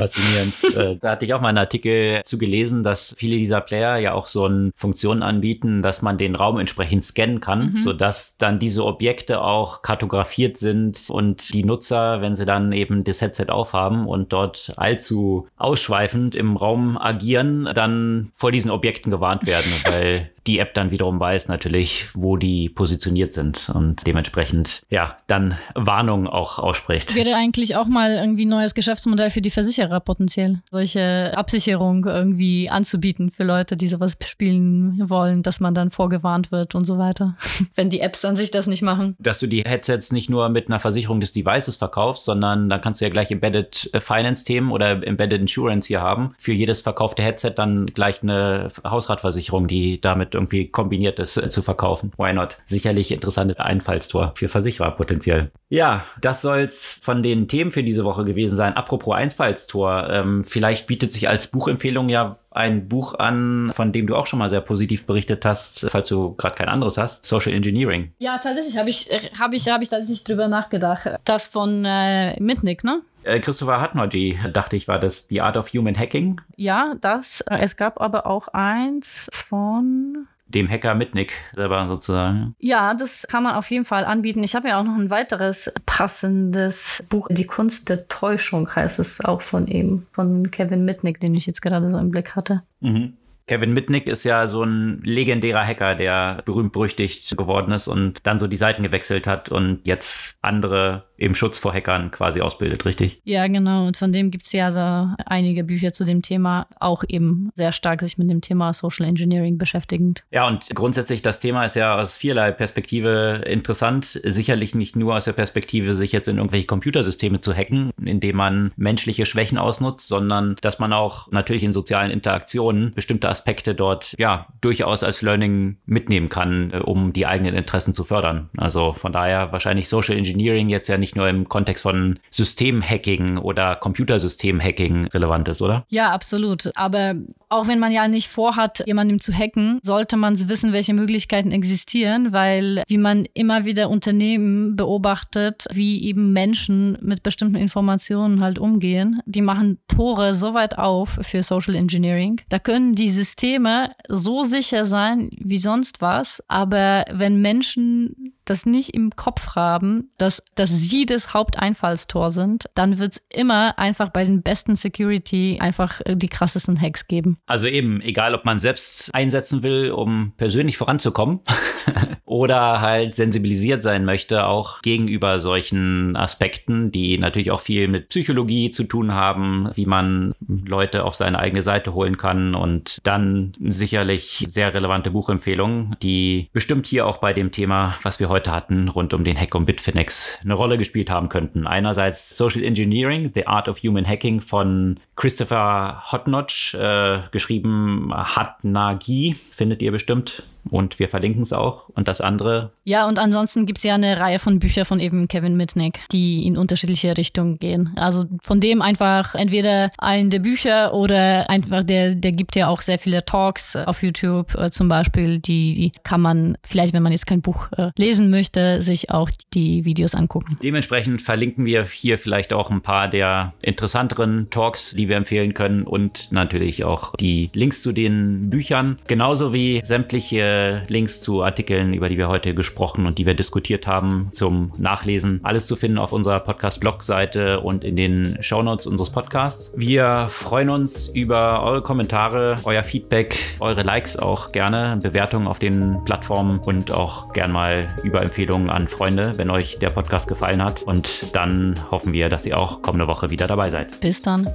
Faszinierend. Äh, da hatte ich auch mal einen Artikel zu gelesen, dass viele dieser Player ja auch so eine Funktion anbieten, dass man den Raum entsprechend scannen kann, mhm. sodass dann diese Objekte auch kartografiert sind und die Nutzer, wenn sie dann eben das Headset aufhaben und dort allzu ausschweifend im Raum agieren, dann vor diesen Objekten gewarnt werden, weil die App dann wiederum weiß natürlich, wo die positioniert sind und dementsprechend ja dann Warnungen auch ausspricht. Wäre eigentlich auch mal irgendwie ein neues Geschäftsmodell für die Versicherer potenziell, solche Absicherung irgendwie anzubieten für Leute, die sowas spielen wollen, dass man dann vorgewarnt wird und so weiter. Wenn die Apps an sich das nicht machen. Dass du die Headsets nicht nur mit einer Versicherung des Devices verkaufst, sondern da kannst du ja gleich Embedded Finance Themen oder Embedded Insurance hier haben. Für jedes verkaufte Headset dann gleich eine Hausratversicherung, die damit irgendwie kombiniert ist, äh, zu verkaufen. Why not? Sicherlich interessantes Einfallstor für Versicherer potenziell. Ja, das soll's von den Themen für diese Woche gewesen sein. Apropos Einfallstor, ähm, vielleicht bietet sich als Buchempfehlung ja ein Buch an, von dem du auch schon mal sehr positiv berichtet hast, falls du gerade kein anderes hast, Social Engineering. Ja, tatsächlich habe ich, habe ich, habe ich tatsächlich drüber nachgedacht. Das von äh, Mitnick, ne? Äh, Christopher Hatmaji, dachte ich, war das The Art of Human Hacking. Ja, das. Es gab aber auch eins von dem Hacker Mitnick selber sozusagen. Ja, das kann man auf jeden Fall anbieten. Ich habe ja auch noch ein weiteres passendes Buch, Die Kunst der Täuschung heißt es auch von ihm, von Kevin Mitnick, den ich jetzt gerade so im Blick hatte. Mhm. Kevin Mitnick ist ja so ein legendärer Hacker, der berühmt berüchtigt geworden ist und dann so die Seiten gewechselt hat und jetzt andere im Schutz vor Hackern quasi ausbildet, richtig? Ja, genau. Und von dem gibt es ja so einige Bücher zu dem Thema, auch eben sehr stark sich mit dem Thema Social Engineering beschäftigend. Ja, und grundsätzlich das Thema ist ja aus vielerlei Perspektive interessant. Sicherlich nicht nur aus der Perspektive, sich jetzt in irgendwelche Computersysteme zu hacken, indem man menschliche Schwächen ausnutzt, sondern dass man auch natürlich in sozialen Interaktionen bestimmte Aspekte dort ja durchaus als Learning mitnehmen kann, äh, um die eigenen Interessen zu fördern. Also von daher wahrscheinlich Social Engineering jetzt ja nicht nur im Kontext von Systemhacking oder Computersystemhacking relevant ist, oder? Ja, absolut. Aber auch wenn man ja nicht vorhat, jemandem zu hacken, sollte man wissen, welche Möglichkeiten existieren, weil wie man immer wieder Unternehmen beobachtet, wie eben Menschen mit bestimmten Informationen halt umgehen, die machen Tore so weit auf für Social Engineering. Da können die Systeme so sicher sein wie sonst was, aber wenn Menschen das nicht im Kopf haben, dass, dass sie das Haupteinfallstor sind, dann wird es immer einfach bei den besten Security einfach äh, die krassesten Hacks geben. Also eben, egal ob man selbst einsetzen will, um persönlich voranzukommen oder halt sensibilisiert sein möchte, auch gegenüber solchen Aspekten, die natürlich auch viel mit Psychologie zu tun haben, wie man Leute auf seine eigene Seite holen kann und dann sicherlich sehr relevante Buchempfehlungen, die bestimmt hier auch bei dem Thema, was wir heute heute hatten, rund um den Hack um Bitfinex eine Rolle gespielt haben könnten. Einerseits Social Engineering, The Art of Human Hacking von Christopher Hotnotch, äh, geschrieben Hatnagi, findet ihr bestimmt und wir verlinken es auch. Und das andere. Ja, und ansonsten gibt es ja eine Reihe von Büchern von eben Kevin Mitnick, die in unterschiedliche Richtungen gehen. Also von dem einfach entweder ein der Bücher oder einfach der, der gibt ja auch sehr viele Talks auf YouTube äh, zum Beispiel. Die, die, kann man vielleicht, wenn man jetzt kein Buch äh, lesen möchte, sich auch die Videos angucken. Dementsprechend verlinken wir hier vielleicht auch ein paar der interessanteren Talks, die wir empfehlen können und natürlich auch die Links zu den Büchern, genauso wie sämtliche Links zu Artikeln, über die wir heute gesprochen und die wir diskutiert haben, zum Nachlesen. Alles zu finden auf unserer Podcast-Blog-Seite und in den Shownotes unseres Podcasts. Wir freuen uns über eure Kommentare, euer Feedback, eure Likes auch gerne, Bewertungen auf den Plattformen und auch gern mal über Empfehlungen an Freunde, wenn euch der Podcast gefallen hat. Und dann hoffen wir, dass ihr auch kommende Woche wieder dabei seid. Bis dann.